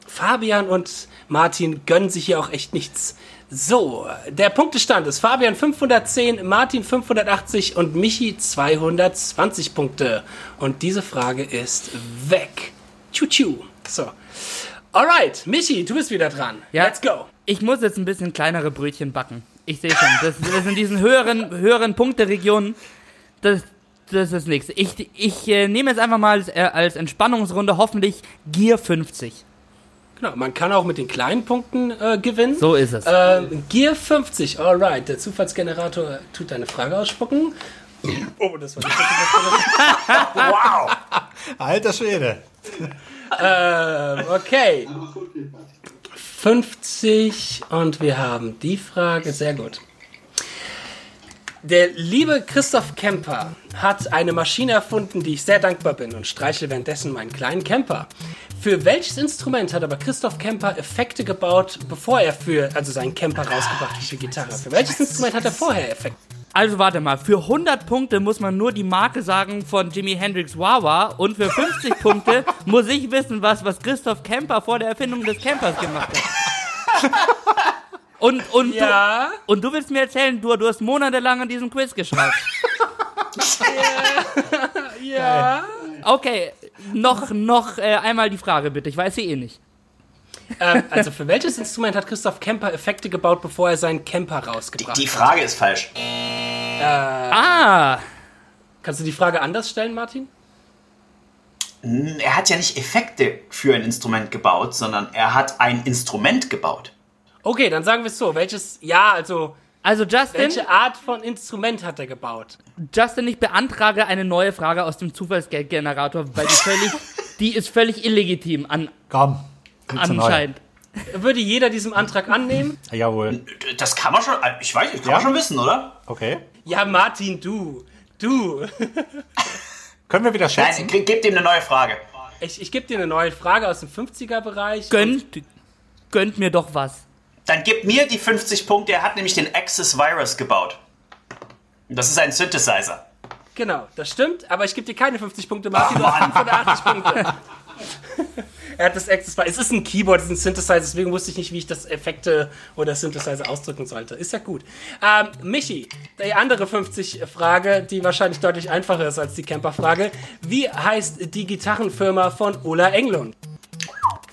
Fabian und Martin gönnen sich hier auch echt nichts. So, der Punktestand ist Fabian 510, Martin 580 und Michi 220 Punkte. Und diese Frage ist weg. Tschu-tschu. So. Alright, Michi, du bist wieder dran. Ja. Let's go. Ich muss jetzt ein bisschen kleinere Brötchen backen. Ich sehe schon, das, das in diesen höheren, höheren Punkteregionen, das, das ist nichts. Ich, ich äh, nehme jetzt einfach mal als, äh, als Entspannungsrunde hoffentlich Gear 50. Genau, man kann auch mit den kleinen Punkten äh, gewinnen. So ist es. Ähm, Gear 50, alright. Der Zufallsgenerator tut eine Frage ausspucken. [LAUGHS] Oh, das war nicht der Wow! [LAUGHS] Alter Schwede. Ähm, okay. 50 und wir haben die Frage, sehr gut. Der liebe Christoph Kemper hat eine Maschine erfunden, die ich sehr dankbar bin und streichle währenddessen meinen kleinen Camper. Für welches Instrument hat aber Christoph Kemper Effekte gebaut, bevor er für, also seinen Camper rausgebracht hat für Gitarre? Für welches Instrument hat er vorher Effekte? Also warte mal, für 100 Punkte muss man nur die Marke sagen von Jimi Hendrix Wawa und für 50 [LAUGHS] Punkte muss ich wissen, was, was Christoph Kemper vor der Erfindung des Campers gemacht hat. [LAUGHS] Und, und, Ja. du, und du willst mir erzählen, du, du hast monatelang an diesem Quiz geschraubt. [LAUGHS] Ja. Okay, noch, noch äh, einmal die Frage bitte, ich weiß sie eh nicht. ähm, also für welches Instrument hat Christoph Kemper Effekte gebaut, bevor er seinen Camper rausgebracht Die hat? Frage ist falsch. Ah, Kannst du die Frage anders stellen, Martin? Er hat ja nicht Effekte für ein Instrument gebaut, sondern er hat ein Instrument gebaut. Okay, dann sagen wir es so. Welches, ja, also, also Justin, welche Art von Instrument hat er gebaut? Justin, ich beantrage eine neue Frage aus dem Zufallsgenerator, weil die völlig, [LAUGHS] die ist völlig illegitim an, Komm. anscheinend. Würde jeder diesem Antrag annehmen? Jawohl. Das kann man schon, ich weiß nicht, kann Ja? man schon wissen, oder? Okay. Ja, Martin, du. Du. [LAUGHS] Können wir wieder schätzen? Nein, ge- gebt ihm eine neue Frage. Ich, ich gebe dir eine neue Frage aus dem 50er-Bereich. Gönnt, gönnt mir doch was. Dann gib mir die 50 Punkte, er hat nämlich den Axis Virus gebaut. Das ist ein Synthesizer. Genau, das stimmt, aber ich gebe dir keine 50 Punkte, Martin, hast 580 Punkte. [LAUGHS] er hat das Access Es ist ein Keyboard, es ist ein Synthesizer, deswegen wusste ich nicht, wie ich das Effekte oder Synthesizer ausdrücken sollte. Ist ja gut. Ähm, Michi, die andere 50-Frage, die wahrscheinlich deutlich einfacher ist als die Camper-Frage. Wie heißt die Gitarrenfirma von Ola Englund?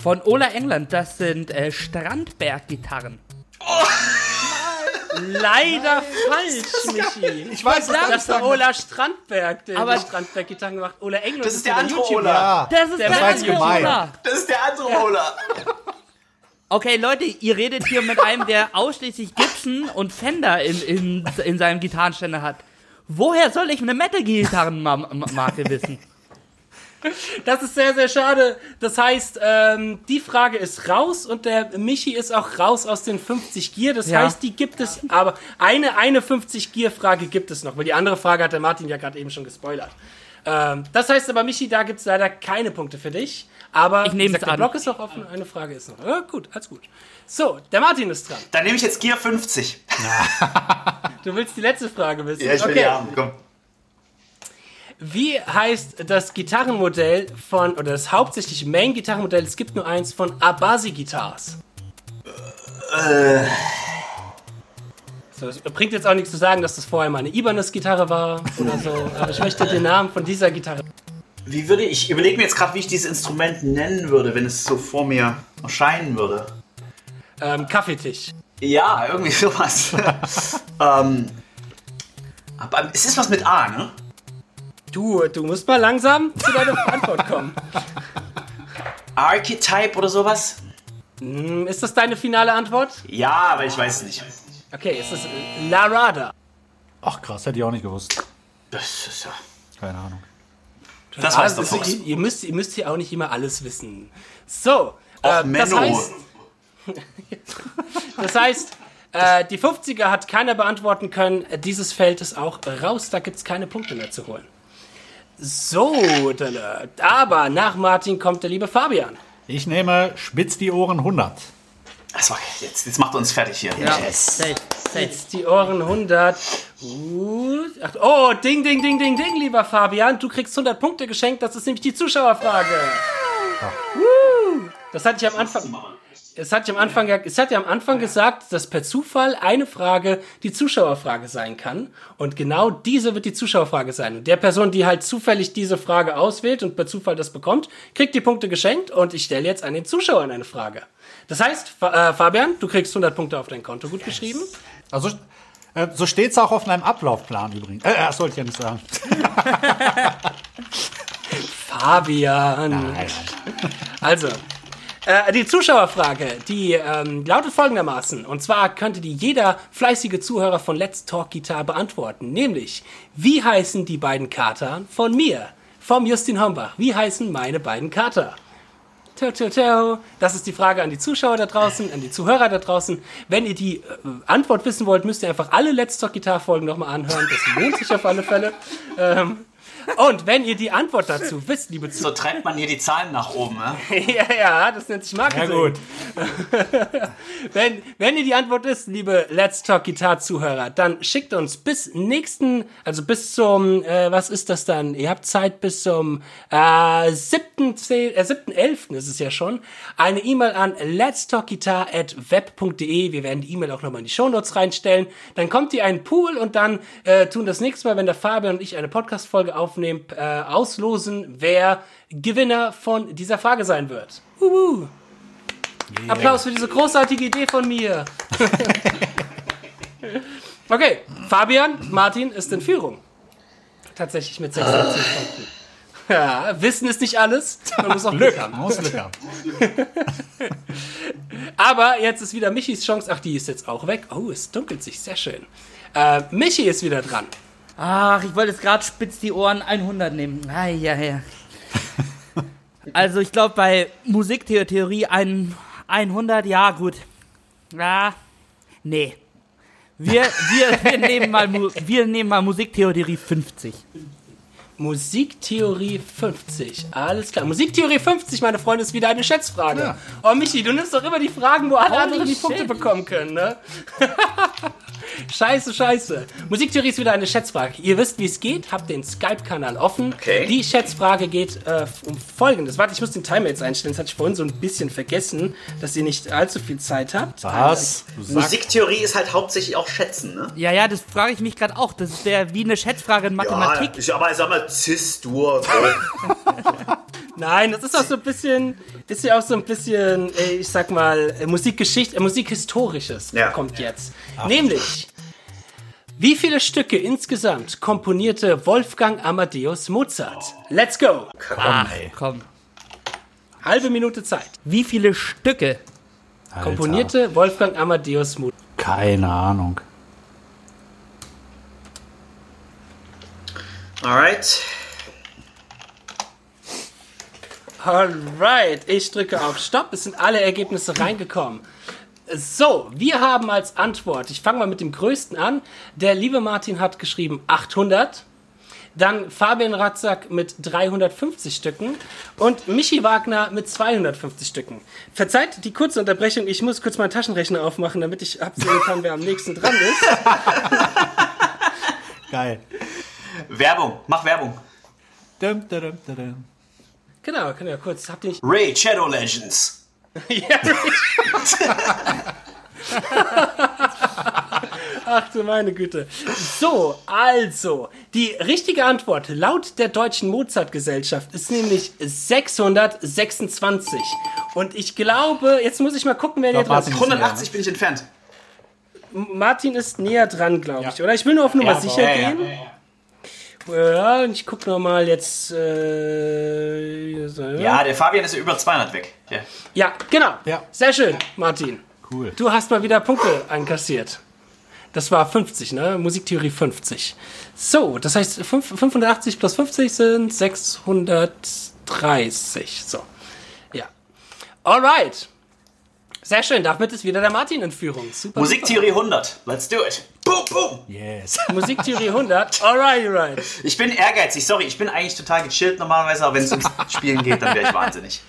Von Ola England, das sind äh, Strandberg-Gitarren. Leider falsch, Michi. Ich weiß es Das war Ola Strandberg, der Aber- die Strandberg-Gitarren gemacht. Ola Englund Das ist der ja andere. Ola. Das ist Der der, andere gemein. Ola. Das ist der andere Ola. Okay, Leute, ihr redet hier mit einem, der ausschließlich Gibson und Fender in, in, in seinem Gitarrenständer hat. Woher soll ich eine Metal-Gitarrenmarke wissen? Das ist sehr, sehr schade. Das heißt, ähm, die Frage ist raus und der Michi ist auch raus aus den 50 Gier. Das Ja. heißt, die gibt es, aber eine, eine 50 Gier-Frage gibt es noch, weil die andere Frage hat der Martin ja gerade eben schon gespoilert. Ähm, das heißt aber, Michi, da gibt es leider keine Punkte für dich. Aber Ich gesagt, der an. Block ist noch offen, eine Frage ist noch. Ja, gut, alles gut. So, der Martin ist dran. Dann nehme ich jetzt Gear 50. [LAUGHS] Du willst die letzte Frage wissen. Ja, ich will die haben. Komm. Wie heißt das Gitarrenmodell von, oder das hauptsächliche Main-Gitarrenmodell, es gibt nur eins, von Abasi Guitars? So, es bringt jetzt auch nichts zu sagen, dass das vorher mal eine Ibanez-Gitarre war oder so, aber ich möchte den Namen von dieser Gitarre. Wie würde ich, ich überlege mir jetzt gerade, wie ich dieses Instrument nennen würde, wenn es so vor mir erscheinen würde. Ähm, Kaffeetisch. Ja, irgendwie [LAUGHS] sowas. [LAUGHS] ähm, aber es ist was mit A, ne? Du, du musst mal langsam zu deiner [LAUGHS] Antwort kommen. Archetype oder sowas? Hm, Ist das deine finale Antwort? Ja, aber ich weiß nicht. Okay, es ist Larada. Ach krass, hätte ich auch nicht gewusst. Das ist ja. Keine Ahnung. Das ist- Fuchs. ihr, ihr, müsst, ihr müsst hier auch nicht immer alles wissen. So, Och, äh, das heißt, [LAUGHS] das heißt äh, die 50er hat keiner beantworten können. Dieses Feld ist auch raus, da gibt es keine Punkte mehr zu holen. So, dann, aber nach Martin kommt der liebe Fabian. Ich nehme Spitz die Ohren 100. Das war, jetzt, jetzt macht er uns fertig hier. Ja, safe, safe. Jetzt die Ohren 100. Gut. Ach, oh, ding, ding, ding, ding, ding, lieber Fabian. Du kriegst 100 Punkte geschenkt. Das ist nämlich die Zuschauerfrage. Das hatte ich am Anfang. Es hat, ja am Anfang, ge- es hat ja am Anfang gesagt, dass per Zufall eine Frage die Zuschauerfrage sein kann. Und genau diese wird die Zuschauerfrage sein. Und der Person, die halt zufällig diese Frage auswählt und per Zufall das bekommt, kriegt die Punkte geschenkt. Und ich stelle jetzt an den Zuschauern eine Frage. Das heißt, äh, Fabian, du kriegst 100 Punkte auf dein Konto gut geschrieben. Also, äh, so steht es auch auf meinem Ablaufplan übrigens. Äh, das sollte ich ja nicht sagen. [LAUGHS] Fabian. Nein, Also, äh, die Zuschauerfrage, die ähm, lautet folgendermaßen. Und zwar könnte die jeder fleißige Zuhörer von Let's Talk Guitar beantworten. Nämlich, wie heißen die beiden Kater von mir? Vom Justin Hombach. Wie heißen meine beiden Kater? Tau, tau, tau. Das ist die Frage an die Zuschauer da draußen, an die Zuhörer da draußen. Wenn ihr die äh, Antwort wissen wollt, müsst ihr einfach alle Let's Talk Guitar Folgen nochmal anhören. Das lohnt sich auf alle Fälle. Ähm, und wenn ihr die Antwort dazu wisst, liebe So Zuhörer, treibt man hier die Zahlen nach oben. Ne? [LAUGHS] ja, ja, das nennt sich Ja Marketing. gut. [LAUGHS] Wenn, wenn ihr die Antwort ist, liebe Let's Talk Guitar Zuhörer, dann schickt uns bis nächsten, also bis zum, äh, was ist das dann? Ihr habt Zeit bis zum äh, 7.10., äh, 7.11. ist es ja schon, eine E-Mail an let's talk guitar at web.de. Wir werden die E-Mail auch nochmal in die Shownotes reinstellen. Dann kommt ihr einen Pool und dann äh, tun das nächste Mal, wenn der Fabian und ich eine Podcast-Folge aufnehmen, äh, auslosen, wer Gewinner von dieser Frage sein wird. Uhu. Applaus für diese großartige Idee von mir. [LAUGHS] okay, Fabian, Martin ist in Führung. Tatsächlich mit 26 Punkten. [LAUGHS] Ja, Wissen ist nicht alles. Man muss auch Glück haben. Man muss Glück haben. [LAUGHS] Aber jetzt ist wieder Michis Chance. Ach, die ist jetzt auch weg. Oh, es dunkelt sich. Sehr schön. Äh, Michi ist wieder dran. Ach, ich wollte jetzt gerade spitz die Ohren 100 nehmen. Ah, ja, ja. [LAUGHS] Also ich glaube bei Musiktheorie ein 100, ja gut. Ja, nee. Wir, wir, wir, [LAUGHS] nehmen mal, wir nehmen mal Musiktheorie 50. Musiktheorie 50. Alles klar. Musiktheorie 50, meine Freunde, ist wieder eine Schätzfrage. Ja. Oh, Michi, du nimmst doch immer die Fragen, wo alle anderen die. Punkte bekommen können, ne? [LAUGHS] scheiße, scheiße. Musiktheorie ist wieder eine Schätzfrage. Ihr wisst, wie es geht. Habt den Skype-Kanal offen. Okay. Die Schätzfrage geht äh, um Folgendes. Warte, ich muss den Timer jetzt einstellen. Das hatte ich vorhin so ein bisschen vergessen, dass ihr nicht allzu viel Zeit habt. Was? Musiktheorie ist halt hauptsächlich auch Schätzen, ne? Ja, ja, das frage ich mich gerade auch. Das ist der, wie eine Schätzfrage in Mathematik. ich, aber sag mal, Cis-Dur. [LAUGHS] Nein, das ist auch so ein bisschen, ist ja auch so ein bisschen, äh, ich sag mal, äh, Musikgeschichte, äh, Musikhistorisches Ja. kommt jetzt. Nämlich, wie viele Stücke insgesamt komponierte Wolfgang Amadeus Mozart? Let's go! Ach, komm. Halbe Minute Zeit. Wie viele Stücke? Alter, Komponierte Wolfgang Amadeus Mozart. Keine Ahnung. Alright. Alright, ich drücke auf Stopp. Es sind alle Ergebnisse reingekommen. So, wir haben als Antwort, ich fange mal mit dem größten an. Der liebe Martin hat geschrieben 800. Dann Fabian Ratzak mit 350 Stücken und Michi Wagner mit 250 Stücken. Verzeiht die kurze Unterbrechung, ich muss kurz meinen Taschenrechner aufmachen, damit ich absehen kann, wer am nächsten dran ist. [LAUGHS] Geil. Werbung. Mach Werbung. Dum, dum, dum, dum. Genau, kann ja kurz, habt ihr nicht... Ray Shadow Legends. [LAUGHS] Ja, [LAUGHS] Ach du meine Güte. So, also, die richtige Antwort laut der Deutschen Mozart-Gesellschaft ist nämlich 626. Und ich glaube, jetzt muss ich mal gucken, wer hier dran ist. Martin- 180 bin ich entfernt. Martin ist näher dran, glaube ich, oder? Ich will nur auf Nummer Ja, sicher ja, ja. gehen. Ja, und ich guck noch mal jetzt. Äh, so, Ja, der Fabian ist ja über 200 weg. Ja. ja, genau. Ja. Sehr schön, Martin. Cool. Du hast mal wieder Punkte einkassiert. Das war 50, ne? Musiktheorie 50. So, das heißt, fünf- 580 plus 50 sind 630. So. Ja. Alright. Sehr schön, damit ist wieder der Martin in Führung. Super. Musiktheorie 100. Let's do it. Boom, boom. Yes. [LAUGHS] Musiktheorie 100. Alright, alright. Ich bin ehrgeizig, sorry, ich bin eigentlich total gechillt normalerweise, aber wenn es ums [LAUGHS] Spielen geht, dann wäre ich wahnsinnig.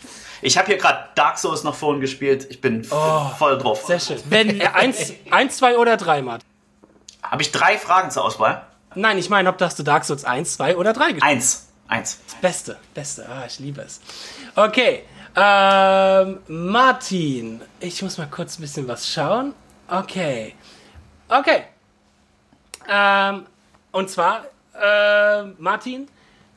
Ich habe hier gerade Dark Souls noch vorhin gespielt, ich bin f- voll drauf. Sehr schön. Wenn, eins, eins, zwei oder drei, Martin? Habe ich drei Fragen zur Auswahl? Nein, ich meine, ob das du Dark Souls 1, 2 oder 3 gespielt Eins. Eins. Beste, beste. Ah, ich liebe es. Okay. Ähm, Martin. Ich muss mal kurz ein bisschen was schauen. Okay. Okay. Ähm, und zwar, äh, Martin,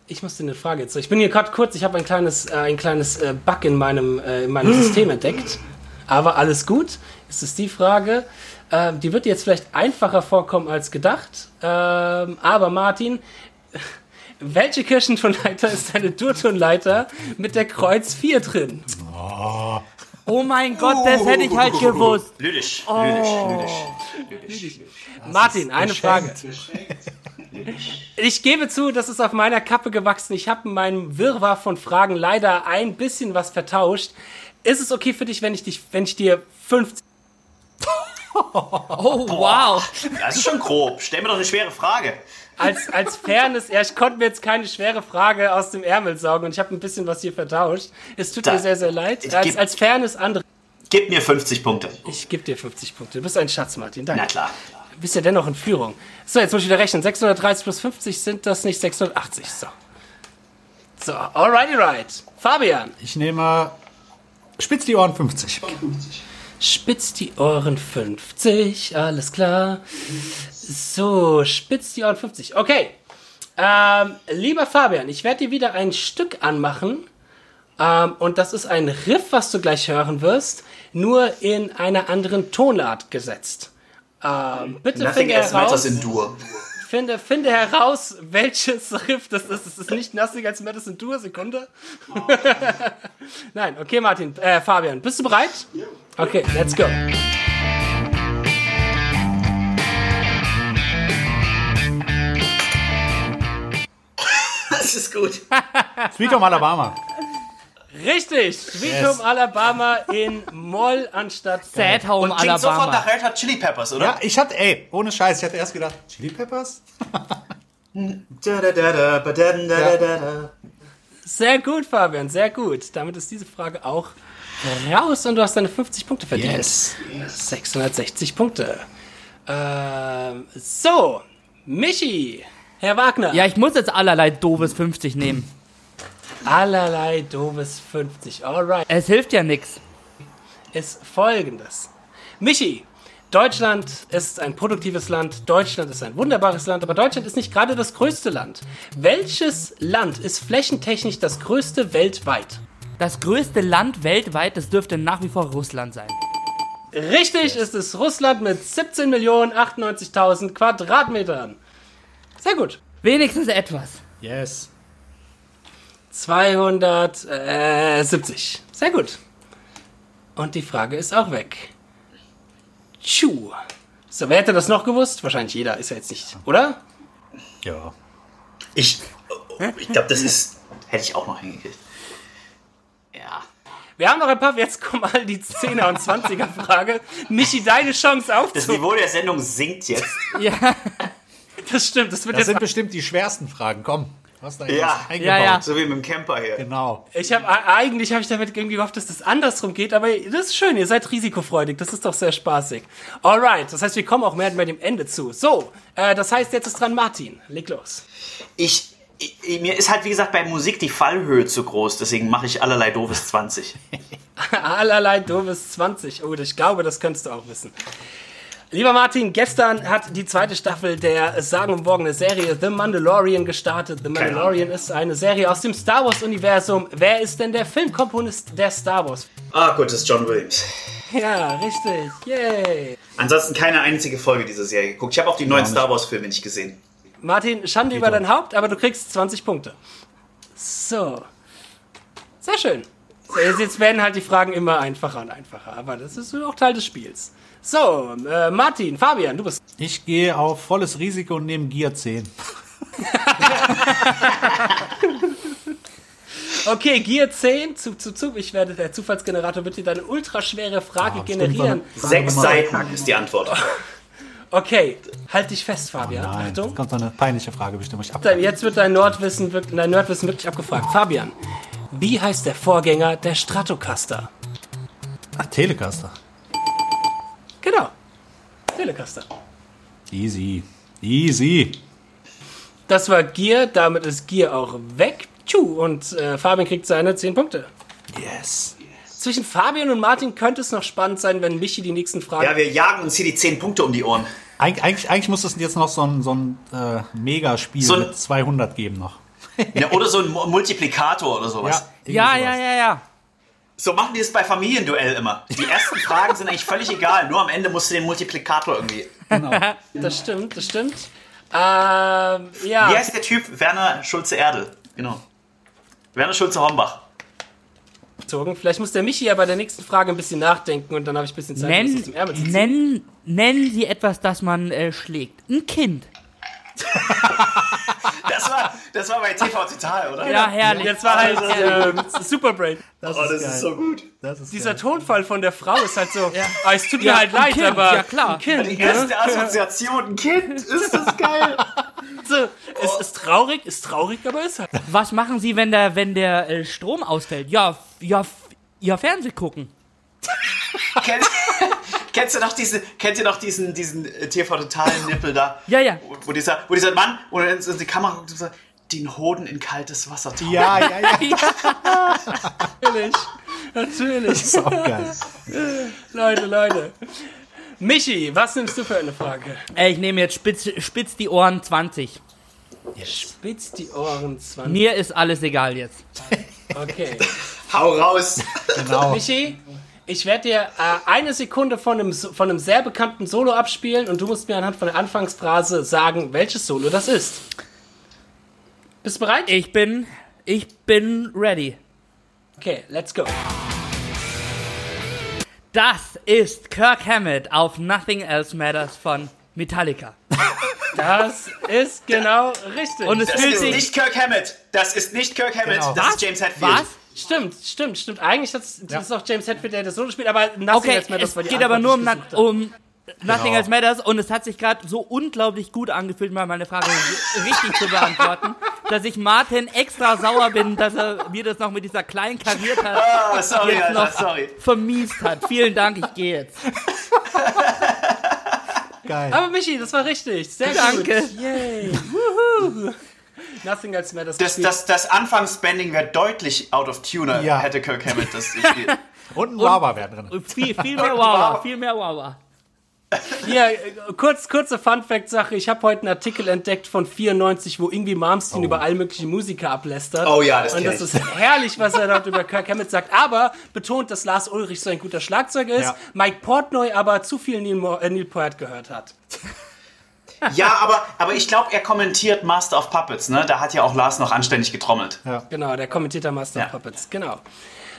ich muss dir eine Frage jetzt. Ich bin hier gerade kurz, ich habe ein kleines, äh, ein kleines äh, Bug in meinem, äh, in meinem System [LAUGHS] entdeckt. Aber alles gut. Es ist die Frage, ähm, die wird dir jetzt vielleicht einfacher vorkommen als gedacht. Ähm, aber Martin, welche Kirchentonleiter ist eine Durtonleiter mit der Kreuz 4 drin? oh mein Gott, das hätte ich halt gewusst. Lydisch, Oh. lydisch, lydisch, lydisch. Martin, eine Frage. Ich gebe zu, das ist auf meiner Kappe gewachsen. Ich habe in meinem Wirrwarr von Fragen leider ein bisschen was vertauscht. Ist es okay für dich, wenn ich, dich, wenn ich dir 50... Oh, wow. Das ist schon grob. Stell mir doch eine schwere Frage. Als, als Fairness, ja, ich konnte mir jetzt keine schwere Frage aus dem Ärmel saugen und ich habe ein bisschen was hier vertauscht. Es tut Da- mir sehr, sehr leid. Ich Als, geb- als Fairness andere. Gib mir 50 Punkte. Ich gebe dir 50 Punkte. Du bist ein Schatz, Martin. Danke. Na klar. Du bist ja dennoch in Führung. So, jetzt muss ich wieder rechnen. 630 plus 50 sind das nicht 680. So. So, alrighty right. Fabian, Ich nehme Spitz die Ohren 50. spitz die Ohren 50. Alles klar. So, spitz die Ohren 50. Okay. Ähm, lieber Fabian, ich werde dir wieder ein Stück anmachen. Ähm, und das ist ein Riff, was du gleich hören wirst, nur in einer anderen Tonart gesetzt. Ähm, bitte Nothing finde heraus, in Dur. finde, finde heraus, welches [LAUGHS] Riff das ist. Es ist nicht Nothing als Matters in Dur, Sekunde. [LAUGHS] Nein, okay, Martin, äh, Fabian, bist du bereit? Okay, let's go. Ist gut. [LAUGHS] Sweet Home Alabama. Richtig, Sweet Yes. Home Alabama in Moll anstatt Sad Home Und klingt sofort Alabama. nach Red Hot Chili Peppers, oder? Ja, ich hatte, ey, ohne Scheiß, ich hatte erst gedacht, Chili Peppers? Sehr gut, Fabian, sehr gut. Damit ist diese Frage auch raus und du hast deine 50 Punkte verdient. Yes. 660 Punkte. Ähm, so, Michi, Herr Wagner. Ja, ich muss jetzt allerlei doofes 50 nehmen. Allerlei doofes 50. Alright. Es hilft ja nix. Ist folgendes. Michi, Deutschland ist ein produktives Land, Deutschland ist ein wunderbares Land, aber Deutschland ist nicht gerade das größte Land. Welches Land ist flächentechnisch das größte weltweit? Das größte Land weltweit, das dürfte nach wie vor Russland sein. Richtig ist es Russland mit 17.098.000 Quadratmetern. Sehr gut. Wenigstens etwas. Yes. 270. Sehr gut. Und die Frage ist auch weg. Tschu. So, wer hätte das noch gewusst? Wahrscheinlich jeder, ist ja jetzt nicht, oder? Ja. Ich, ich glaube, das ist. Hätte ich auch noch hingekriegt. Ja. Wir haben noch ein paar, jetzt kommen all die 10er und 20er Frage. Michi, deine Chance Das aufzunehmen. Niveau der Sendung sinkt jetzt. Ja, [LAUGHS] Das stimmt, das wird Das jetzt. sind bestimmt die schwersten Fragen. Komm, hast da Ja. Ja, ja. So wie mit dem Camper hier. Genau. Ich habe eigentlich habe ich damit irgendwie gehofft, dass das andersrum geht, aber das ist schön, ihr seid risikofreudig, das ist doch sehr spaßig. Alright, das heißt, wir kommen auch mehr bei dem Ende zu. So, äh, das heißt, jetzt ist dran Martin. Leg los. Ich, ich, mir ist halt, wie gesagt, bei Musik die Fallhöhe zu groß, deswegen mache ich allerlei doofes 20. [LAUGHS] Allerlei doofes 20. Oh, ich glaube, das könntest du auch wissen. Lieber Martin, gestern hat die zweite Staffel der sagenumwogene Serie The Mandalorian gestartet. The Mandalorian ist eine Serie aus dem Star Wars-Universum. Wer ist denn der Filmkomponist der Star Wars? Ah, gut, das ist John Williams. Ja, richtig. Yay. Ansonsten keine einzige Folge dieser Serie geguckt. Ich habe auch die neuen Star Wars-Filme nicht gesehen. Martin, Schande über dein Haupt, aber du kriegst 20 Punkte. So. Sehr schön. Jetzt werden halt die Fragen immer einfacher und einfacher, aber das ist auch Teil des Spiels. So, äh, Martin, Fabian, du bist. Ich gehe auf volles Risiko und nehme Gear 10. [LAUGHS] Okay, Gear 10, Zug, Zug, Zug. Ich werde, der Zufallsgenerator wird dir deine ultraschwere Frage Ah, generieren. Sechs Seiten ist die Antwort. [LAUGHS] Okay, halt dich fest, Fabian. Nein, Achtung. jetzt kommt so eine peinliche Frage bestimmt. Ich ab Dann- Jetzt wird dein Nordwissen, dein Nerdwissen wirklich abgefragt. Fabian, wie heißt der Vorgänger der Stratocaster? Ach, Telecaster. Genau. Telecaster. Easy. Easy. Das war Gear, damit ist Gear auch weg. Tschu, und äh, Fabian kriegt seine 10 Punkte. Yes. Zwischen Fabian und Martin könnte es noch spannend sein, wenn Michi die nächsten Fragen. Ja, wir jagen uns hier die 10 Punkte um die Ohren. Eig eigentlich, eigentlich muss es jetzt noch so ein, so ein äh, Megaspiel So ein- mit 200 geben noch. Ja, oder so ein Mu- Multiplikator oder sowas. irgendwie Ja, sowas. ja, ja, ja. So machen die es bei Familienduell immer. Die [LAUGHS] ersten Fragen sind eigentlich völlig egal. Nur am Ende musst du den Multiplikator irgendwie. [LAUGHS] Das stimmt, das stimmt. Ähm, ja. Wie heißt der Typ? Werner Schulze-Erdel. Genau. Werner Schulze-Hornbach. gezogen. Vielleicht muss der Michi ja bei der nächsten Frage ein bisschen nachdenken und dann habe ich ein bisschen Zeit, um Nenn, Ärmel zu ziehen. nennen, nennen Sie etwas, das man äh, schlägt. Ein Kind. [LAUGHS] Das war, das war bei TV Total, oder? Ja, herrlich. Jetzt war halt ähm, Superbrain. Das Oh, das ist so gut. Das ist Dieser geil. Tonfall von der Frau ist halt so, ah, es tut mir Ja, halt leid, Kind, aber ja, klar. ein Kind, Die ne? erste Assoziation, ein Kind. Ist das geil? [LAUGHS] so, es ist traurig, ist traurig, aber ist halt. Was machen Sie, wenn der, wenn der äh, Strom ausfällt? Ja, ja, ja, Fernseh gucken. Kenn, kennst du noch diese, kennt ihr noch diesen, diesen äh, TV-totalen Nippel da? Ja, ja. Wo, wo, dieser, wo dieser Mann, wo er in die Kamera guckt und sagt, den Hoden in kaltes Wasser tauchen. Ja, ja, ja. [LAUGHS] Natürlich. Natürlich. Ist auch geil. Leute, Leute. Michi, was nimmst du für eine Frage? Ich nehme jetzt spitz, spitz die Ohren 20. Spitz die Ohren 20. Mir ist alles egal jetzt. Okay. [LAUGHS] Hau raus. Genau. Michi, ich werde dir äh, eine Sekunde von einem, von einem sehr bekannten Solo abspielen und du musst mir anhand von der Anfangsphrase sagen, welches Solo das ist. Bist du bereit? Ich bin, ich bin ready. Okay, let's go. Das ist Kirk Hammett auf Nothing Else Matters von Metallica. [LAUGHS] Das ist genau richtig. Und es Das fühlt ist sich. nicht Kirk Hammett. Das ist nicht Kirk Hammett. Genau. Das Was? ist James Hetfield. Was? Stimmt, stimmt, stimmt. Eigentlich das, das ist auch James Hetfield, der das Solo spielt, aber Nothing Okay, Else Matters es war die geht aber Antwort, nur um, um Nothing Genau. Else Matters und es hat sich gerade so unglaublich gut angefühlt, mal meine Frage richtig zu beantworten, [LAUGHS] dass ich Martin extra sauer bin, dass er mir das noch mit dieser kleinen kariert hat, Ah, sorry, jetzt Alter, noch sorry. vermiest hat. Vielen Dank, ich gehe jetzt. [LAUGHS] Geil. Aber Michi, das war richtig. Sehr Danke. gut. Yay. [LAUGHS] Nothing Else Matters. Das, das, das Anfangsbending wäre deutlich out of tuner, Ja. hätte Kirk Hammett das [LAUGHS] gespielt. Und ein Wawa wäre drin. Viel, viel mehr Wawa, viel mehr Wawa. Hier, kurz, kurze Fun-Fact-Sache. Ich habe heute einen Artikel entdeckt von 94, wo irgendwie Malmsteen über all mögliche Musiker ablästert. Oh ja, das Und das ich. ist herrlich, was er dort über Kirk Hammett sagt. Aber betont, dass Lars Ulrich so ein guter Schlagzeuger ist. Ja. Mike Portnoy aber zu viel Neil, Mo äh, Neil Peart gehört hat. Ja, aber, aber ich glaube, er kommentiert Master of Puppets, ne? Da hat ja auch Lars noch anständig getrommelt. Genau, der kommentierte Master Ja. of Puppets. Genau.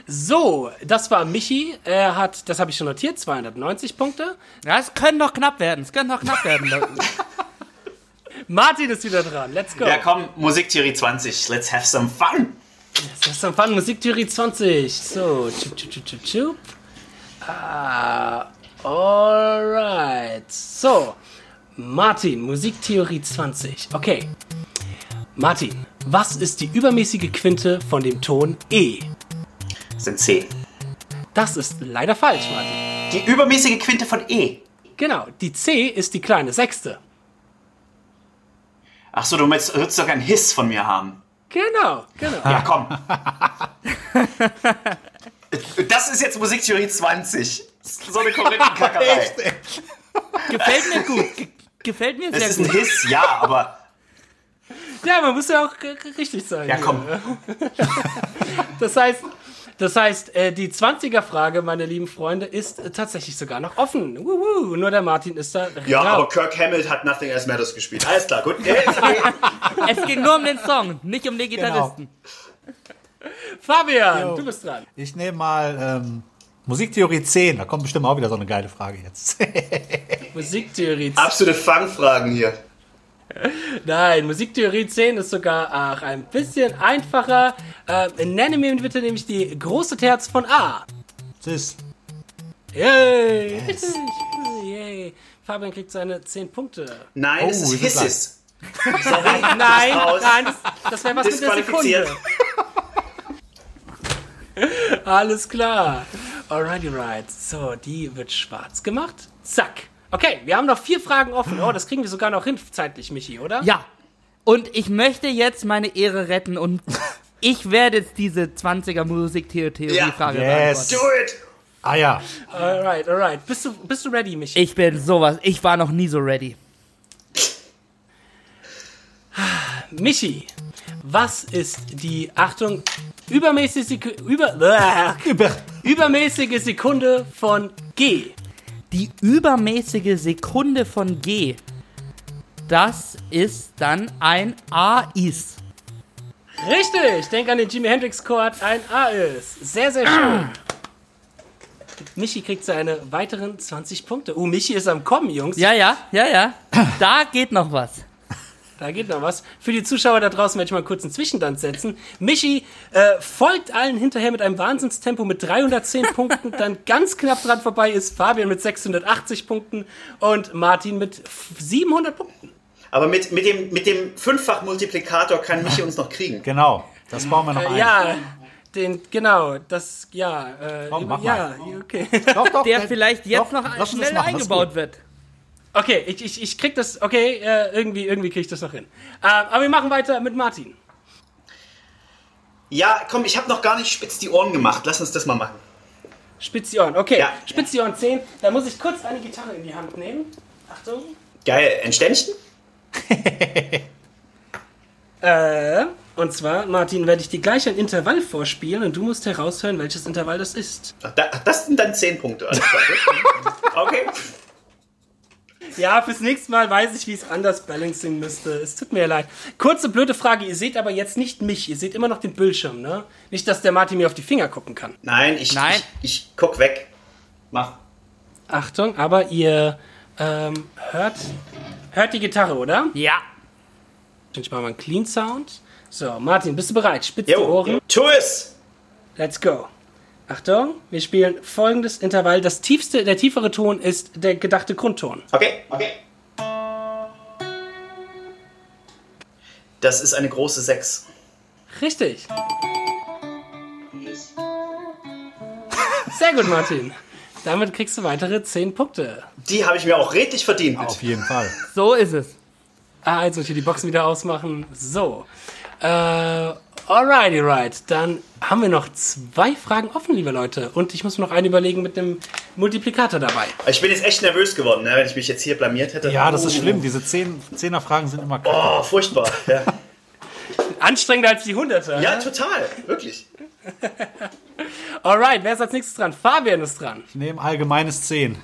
So, das war Michi. Er hat, das habe ich schon notiert, 290 Punkte. Ja, es können doch knapp werden, es können doch knapp werden. [LAUGHS] Martin ist wieder dran. Let's go. Ja, komm, Musiktheorie 20. Let's have some fun. Das ist dann Fun Musiktheorie 20. So, chup, chup, chup, chup, chup. Ah, alright. So, Martin, Musiktheorie 20. Okay. Martin, was ist die übermäßige Quinte von dem Ton E? Das sind C. Das ist leider falsch, Martin. Die übermäßige Quinte von E. Genau, die C ist die kleine Sechste. Ach so, du willst, willst doch einen Hiss von mir haben. Genau, genau. Ja, komm. Das ist jetzt Musiktheorie 20. So eine Korinthenkackerei. Gefällt mir gut. Ge gefällt mir Es sehr ist ein gut. Hiss, ja, aber Ja, man muss ja auch richtig sein. ja, komm. [LAUGHS] Das heißt, Das heißt, äh, die 20er-Frage, meine lieben Freunde, ist äh, tatsächlich sogar noch offen. Wuhu, nur der Martin ist da Ja, raus. aber Kirk Hammett hat Nothing Else Matters gespielt. Alles klar, gut. [LAUGHS] Es ging nur um den Song, nicht um den Gitarristen. Fabian, Jo. du bist dran. Ich nehme mal ähm, Musiktheorie 10. Da kommt bestimmt auch wieder so eine geile Frage jetzt. [LAUGHS] Musiktheorie Absolute Fangfragen hier. Nein, Musiktheorie 10 ist sogar ach, ein bisschen einfacher. Äh, nenne mir bitte nämlich die große Terz von A. Sis. Yay! Richtig. Yay. Fabian kriegt seine 10 Punkte. Nein, Oh, es ist Hisses. Sorry. Nein, nein, das, das wäre was mit der. Sekunde. Alles klar. Alrighty, right. So, die wird schwarz gemacht. Zack. Okay, wir haben noch vier Fragen offen. Oh, das kriegen wir sogar noch hin zeitlich, Michi, oder? Ja. Und ich möchte jetzt meine Ehre retten und [LAUGHS] ich werde jetzt diese 20er Musiktheorie-Frage Yes. Do it! Ah ja. Alright, alright. Bist du, bist du ready, Michi? Ich bin sowas, ich war noch nie so ready. Michi, was ist die, Achtung, übermäßige, Seku- über, [LAUGHS] Über. übermäßige Sekunde von G? Die übermäßige Sekunde von G, das ist dann ein A-Is. Richtig, denk an den Jimi Hendrix Chord, ein A ist. Sehr, sehr schön. Michi kriegt seine weiteren 20 Punkte. Oh, Michi ist am Kommen, Jungs. Ja, ja, ja, ja. Da geht noch was. Da geht noch was. Für die Zuschauer da draußen werde ich mal kurz einen Zwischenstand setzen. Michi äh, folgt allen hinterher mit einem Wahnsinnstempo mit 310 [LAUGHS] Punkten. Dann ganz knapp dran vorbei ist Fabian mit 680 Punkten und Martin mit 700 Punkten. Aber mit, mit dem, mit dem Fünffach-Multiplikator kann Michi uns noch kriegen. [LAUGHS] Genau. Das bauen wir noch ein. Äh, ja, den, genau, das, ja, äh, Komm, mach ja, okay. Doch, doch, Der vielleicht jetzt doch, noch lass uns schnell das machen, das ist eingebaut gut. wird. Okay, ich, ich, ich krieg das, okay, äh, irgendwie, irgendwie krieg ich das noch hin. Äh, aber wir machen weiter mit Martin. Ja, komm, ich habe noch gar nicht spitz die Ohren gemacht. Lass uns das mal machen. Spitz die Ohren, okay. Ja. Spitz die Ohren 10. Da muss ich kurz eine Gitarre in die Hand nehmen. Achtung. Geil, ein Ständchen? [LAUGHS] Äh, und zwar, Martin, werde ich dir gleich ein Intervall vorspielen und du musst heraushören, welches Intervall das ist. Ach, da, ach, das sind dann 10 Punkte. Gut. [LAUGHS] okay. Ja, fürs nächste Mal weiß ich, wie ich es anders balancing müsste. Es tut mir leid. Kurze, blöde Frage. Ihr seht aber jetzt nicht mich. Ihr seht immer noch den Bildschirm, ne? Nicht, dass der Martin mir auf die Finger gucken kann. Nein, ich, Nein. ich, ich guck weg. Mach. Achtung, aber ihr ähm, hört, hört die Gitarre, oder? Ja. Ich mache mal einen Clean Sound. So, Martin, bist du bereit? Spitz die Jo, Ohren. tu es! Let's go. Achtung, wir spielen folgendes Intervall. Das tiefste, der tiefere Ton ist der gedachte Grundton. Okay, okay. Das ist eine große 6. Richtig. Sehr gut, Martin. Damit kriegst du weitere 10 Punkte. Die habe ich mir auch redlich verdient. Auf jeden Fall. So ist es. Ah, jetzt muss ich hier die Boxen wieder ausmachen. So. Äh, alrighty, right. Dann haben wir noch zwei Fragen offen, liebe Leute. Und ich muss mir noch eine überlegen mit dem Multiplikator dabei. Ich bin jetzt echt nervös geworden, ne, wenn ich mich jetzt hier blamiert hätte. Ja, das ist Oh. schlimm. Diese 10, 10er Fragen sind immer kacke. Oh, furchtbar. Ja, [LAUGHS] Anstrengender als die Hunderter. ja total. Wirklich. [LAUGHS] Alright, wer ist als nächstes dran? Fabian ist dran. Ich nehme allgemeines 10.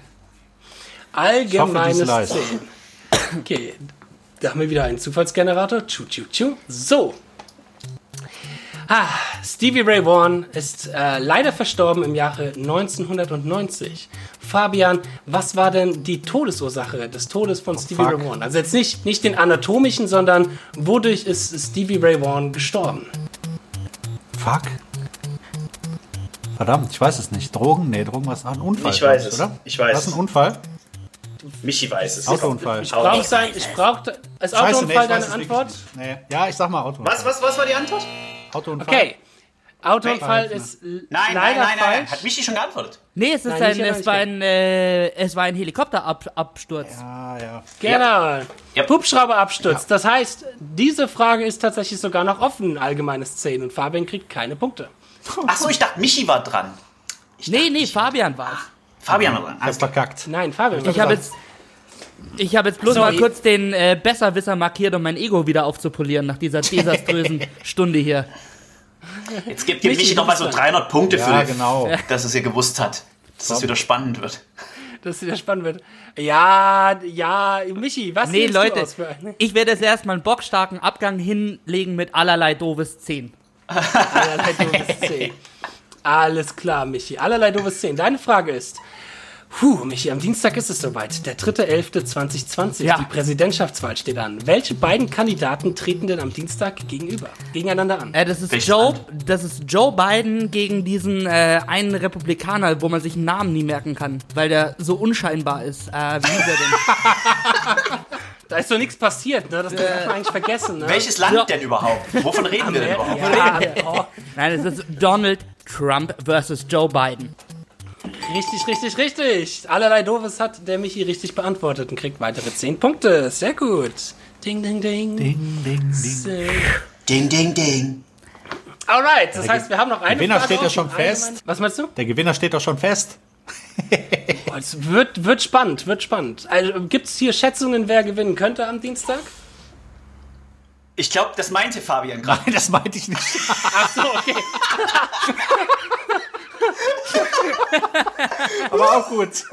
Allgemeines Ich hoffe, die ist 10. Okay, da haben wir wieder einen Zufallsgenerator. Tschu, tschu, tschu. So. Ah, Stevie Ray Vaughan ist äh, leider verstorben im Jahre 1990. Fabian, was war denn die Todesursache des Todes von Stevie fuck. Ray Vaughan? Also jetzt nicht, nicht den anatomischen, sondern wodurch ist Stevie Ray Vaughan gestorben? Fuck. Verdammt, ich weiß es nicht. Drogen? Nee, Drogen war ein Unfall. Ich weiß es. Oder? Ich weiß Was es. ein Unfall? Michi weiß es. Autounfall. Ich brauche sein, ich brauche, ist Autounfall weiß deine es Antwort? Nee. Ja, ich sag mal Autounfall. Was, was, was war die Antwort? Autounfall. Okay. Autounfall Nein. ist Nein, leider nein, nein, nein, falsch. nein. Hat Michi schon geantwortet? Nee, es ist Nein, ein, es war ein, äh, es war ein Helikopterabsturz. Ah, ja. Genau. Ja. Hubschrauberabsturz. Das heißt, diese Frage ist tatsächlich sogar noch offen, allgemeines 10. Und Fabian kriegt keine Punkte. Achso, ich dachte, Michi war dran. Nee, nee, Fabian war Fabian war dran. Das Alles verkackt. Nein, Fabian. Ich habe jetzt, ich habe jetzt bloß Sorry. mal kurz den äh, Besserwisser markiert, um mein Ego wieder aufzupolieren nach dieser desaströsen [LAUGHS] Stunde hier. Jetzt gibt, Michi, Michi noch mal so du bist 300 Punkte Ja, für, genau. dass es ihr gewusst hat. Dass es wieder spannend wird. Dass es wieder spannend wird. Ja, ja, Michi, was Nee, wählst du Leute, aus für eine? ich werde jetzt erstmal einen bockstarken Abgang hinlegen mit allerlei doofes 10. [LAUGHS] Allerlei doofes 10. Alles klar, Michi. Allerlei doofes 10. Deine Frage ist. Puh, Michi, am Dienstag ist es soweit. Der 3.11.2020. Ja. Die Präsidentschaftswahl steht an. Welche beiden Kandidaten treten denn am Dienstag gegenüber? Gegeneinander an? Äh, das, ist Joe, das ist Joe Biden gegen diesen äh, einen Republikaner, wo man sich einen Namen nie merken kann, weil der so unscheinbar ist. Äh, wie hieß er denn? [LAUGHS] Da ist doch nichts passiert, ne? Das darf man eigentlich vergessen, ne? Welches Land Ja. denn überhaupt? Wovon reden wir denn überhaupt? Ja, oh, Nein, es ist Donald Trump versus Joe Biden. Richtig, richtig, richtig. Allerlei Doofes hat der Michi richtig beantwortet und kriegt weitere 10 Punkte. Sehr gut. Ding, ding, ding. Ding, ding, ding. Sehr Ding, ding, ding. Alright, das heißt, wir haben noch eine Gewinner Frage steht ja schon fest. Was meinst du? Der Gewinner steht doch schon fest. Boah, [LAUGHS] es wird, wird spannend, wird spannend. Also, Gibt es hier Schätzungen, wer gewinnen könnte am Dienstag? Ich glaube, das meinte Fabian gerade. Nein, [LAUGHS] das meinte ich nicht. Ach so, okay. [LAUGHS] [LAUGHS] Aber auch gut. [LAUGHS]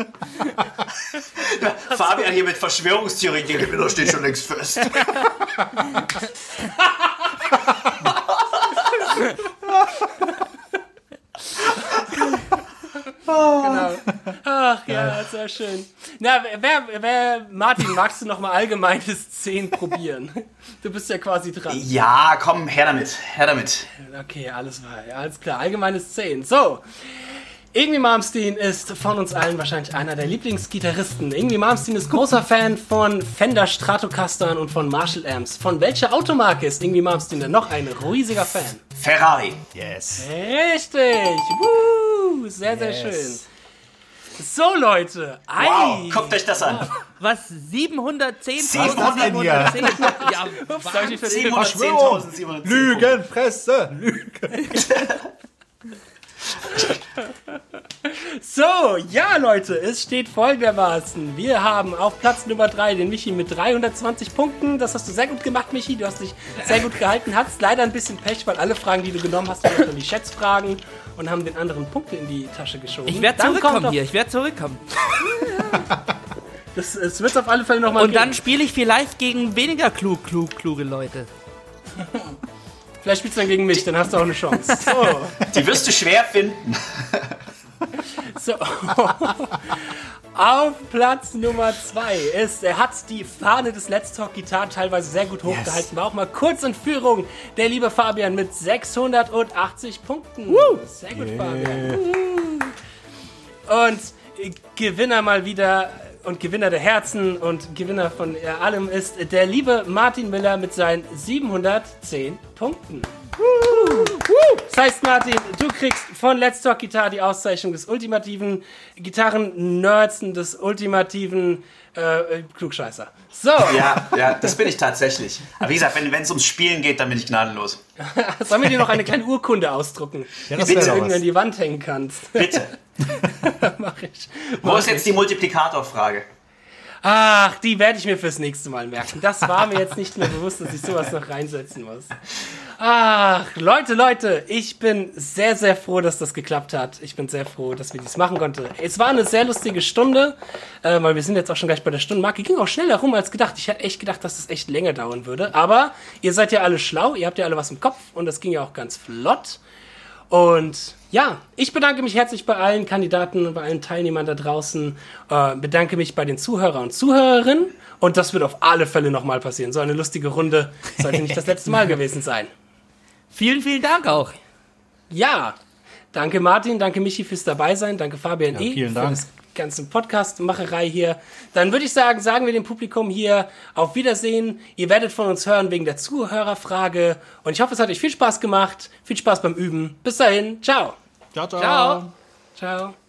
Fabian hier mit Verschwörungstheorien. Der Gewinner steht schon längst fest. [LAUGHS] Genau. [LAUGHS] Ach ja, sehr schön. Na, wer, wer, Martin, magst du noch mal allgemeines 10 probieren? Du bist ja quasi dran. Ja, komm, her damit. Her damit. Okay, alles klar, alles klar. Allgemeines 10. So. Irgendwie Malmsteen ist von uns allen wahrscheinlich einer der Lieblingsgitarristen. Irgendwie Malmsteen ist großer Fan von Fender Stratocastern und von Marshall Amps. Von welcher Automarke ist Irgendwie Malmsteen denn noch ein riesiger Fan? Ferrari. Yes. Richtig! Woo! Sehr, sehr Yes. schön. So, Leute. Ei. Wow, guckt euch das an. Was? 710? 700 Ja, [LAUGHS] Ups, da hab ich mich verzählt. 710.710. Lügenpresse. Lügen. [LAUGHS] So, ja, Leute, es steht folgendermaßen. Wir haben auf Platz Nummer 3 den Michi mit 320 Punkten. Das hast du sehr gut gemacht, Michi. Du hast dich sehr gut gehalten. Hattest leider ein bisschen Pech, weil alle Fragen, die du genommen hast, waren dann die Schätzfragen und haben den anderen Punkte in die Tasche geschoben. Ich werde zurückkommen hier, ich werde zurückkommen. Das, es wird auf alle Fälle nochmal Und dann spiele ich vielleicht gegen weniger klug, klug, kluge Leute. [LAUGHS] Vielleicht spielst du dann gegen mich, dann hast du auch eine Chance. [LAUGHS] So. Die wirst du schwer finden. So. Auf Platz Nummer 2 ist, er hat die Fahne des Let's Talk Gitarre teilweise sehr gut hochgehalten. War auch mal kurz in Führung, der liebe Fabian mit 680 Punkten. Sehr gut, Fabian. Und äh, Gewinner mal wieder und Gewinner der Herzen und Gewinner von äh, allem ist der liebe Martin Miller mit seinen 710 Punkten. Das heißt, Martin, du kriegst von Let's Talk Guitar die Auszeichnung des ultimativen Gitarren-Nerdsen, des ultimativen äh, Klugscheißer. So, Ja, ja, das bin ich tatsächlich. Aber wie gesagt, wenn es ums Spielen geht, dann bin ich gnadenlos. [LAUGHS] sollen wir dir noch eine kleine Urkunde ausdrucken, Ja, die du irgendwie an die Wand hängen kannst? Bitte. [LAUGHS] Mach ich. Wo ist jetzt die Multiplikatorfrage? Ach, die werde ich mir fürs nächste Mal merken. Das war mir jetzt nicht mehr bewusst, dass ich sowas noch reinsetzen muss. Ach, Leute, Leute, ich bin sehr, sehr froh, dass das geklappt hat. Ich bin sehr froh, dass wir dies machen konnten. Es war eine sehr lustige Stunde, äh, weil wir sind jetzt auch schon gleich bei der Stundenmarke. Ging auch schneller rum als gedacht. Ich hätte echt gedacht, dass das echt länger dauern würde. Aber ihr seid ja alle schlau, ihr habt ja alle was im Kopf und das ging ja auch ganz flott. Und ja, ich bedanke mich herzlich bei allen Kandidaten und bei allen Teilnehmern da draußen. Äh, bedanke mich bei den Zuhörer und Zuhörerinnen. Und das wird auf alle Fälle nochmal passieren. So eine lustige Runde sollte nicht das letzte Mal gewesen sein. [LAUGHS] Vielen, vielen Dank auch. Ja, danke Martin, danke Michi fürs Dabeisein, danke Fabian E. vielen für Dank. Das ganze Podcast-Macherei hier. Dann würde ich sagen, sagen wir dem Publikum hier auf Wiedersehen. Ihr werdet von uns hören wegen der Zuhörerfrage. Und ich hoffe, es hat euch viel Spaß gemacht. Viel Spaß beim Üben. Bis dahin. Ciao. Ciao, ciao. Ciao. Ciao.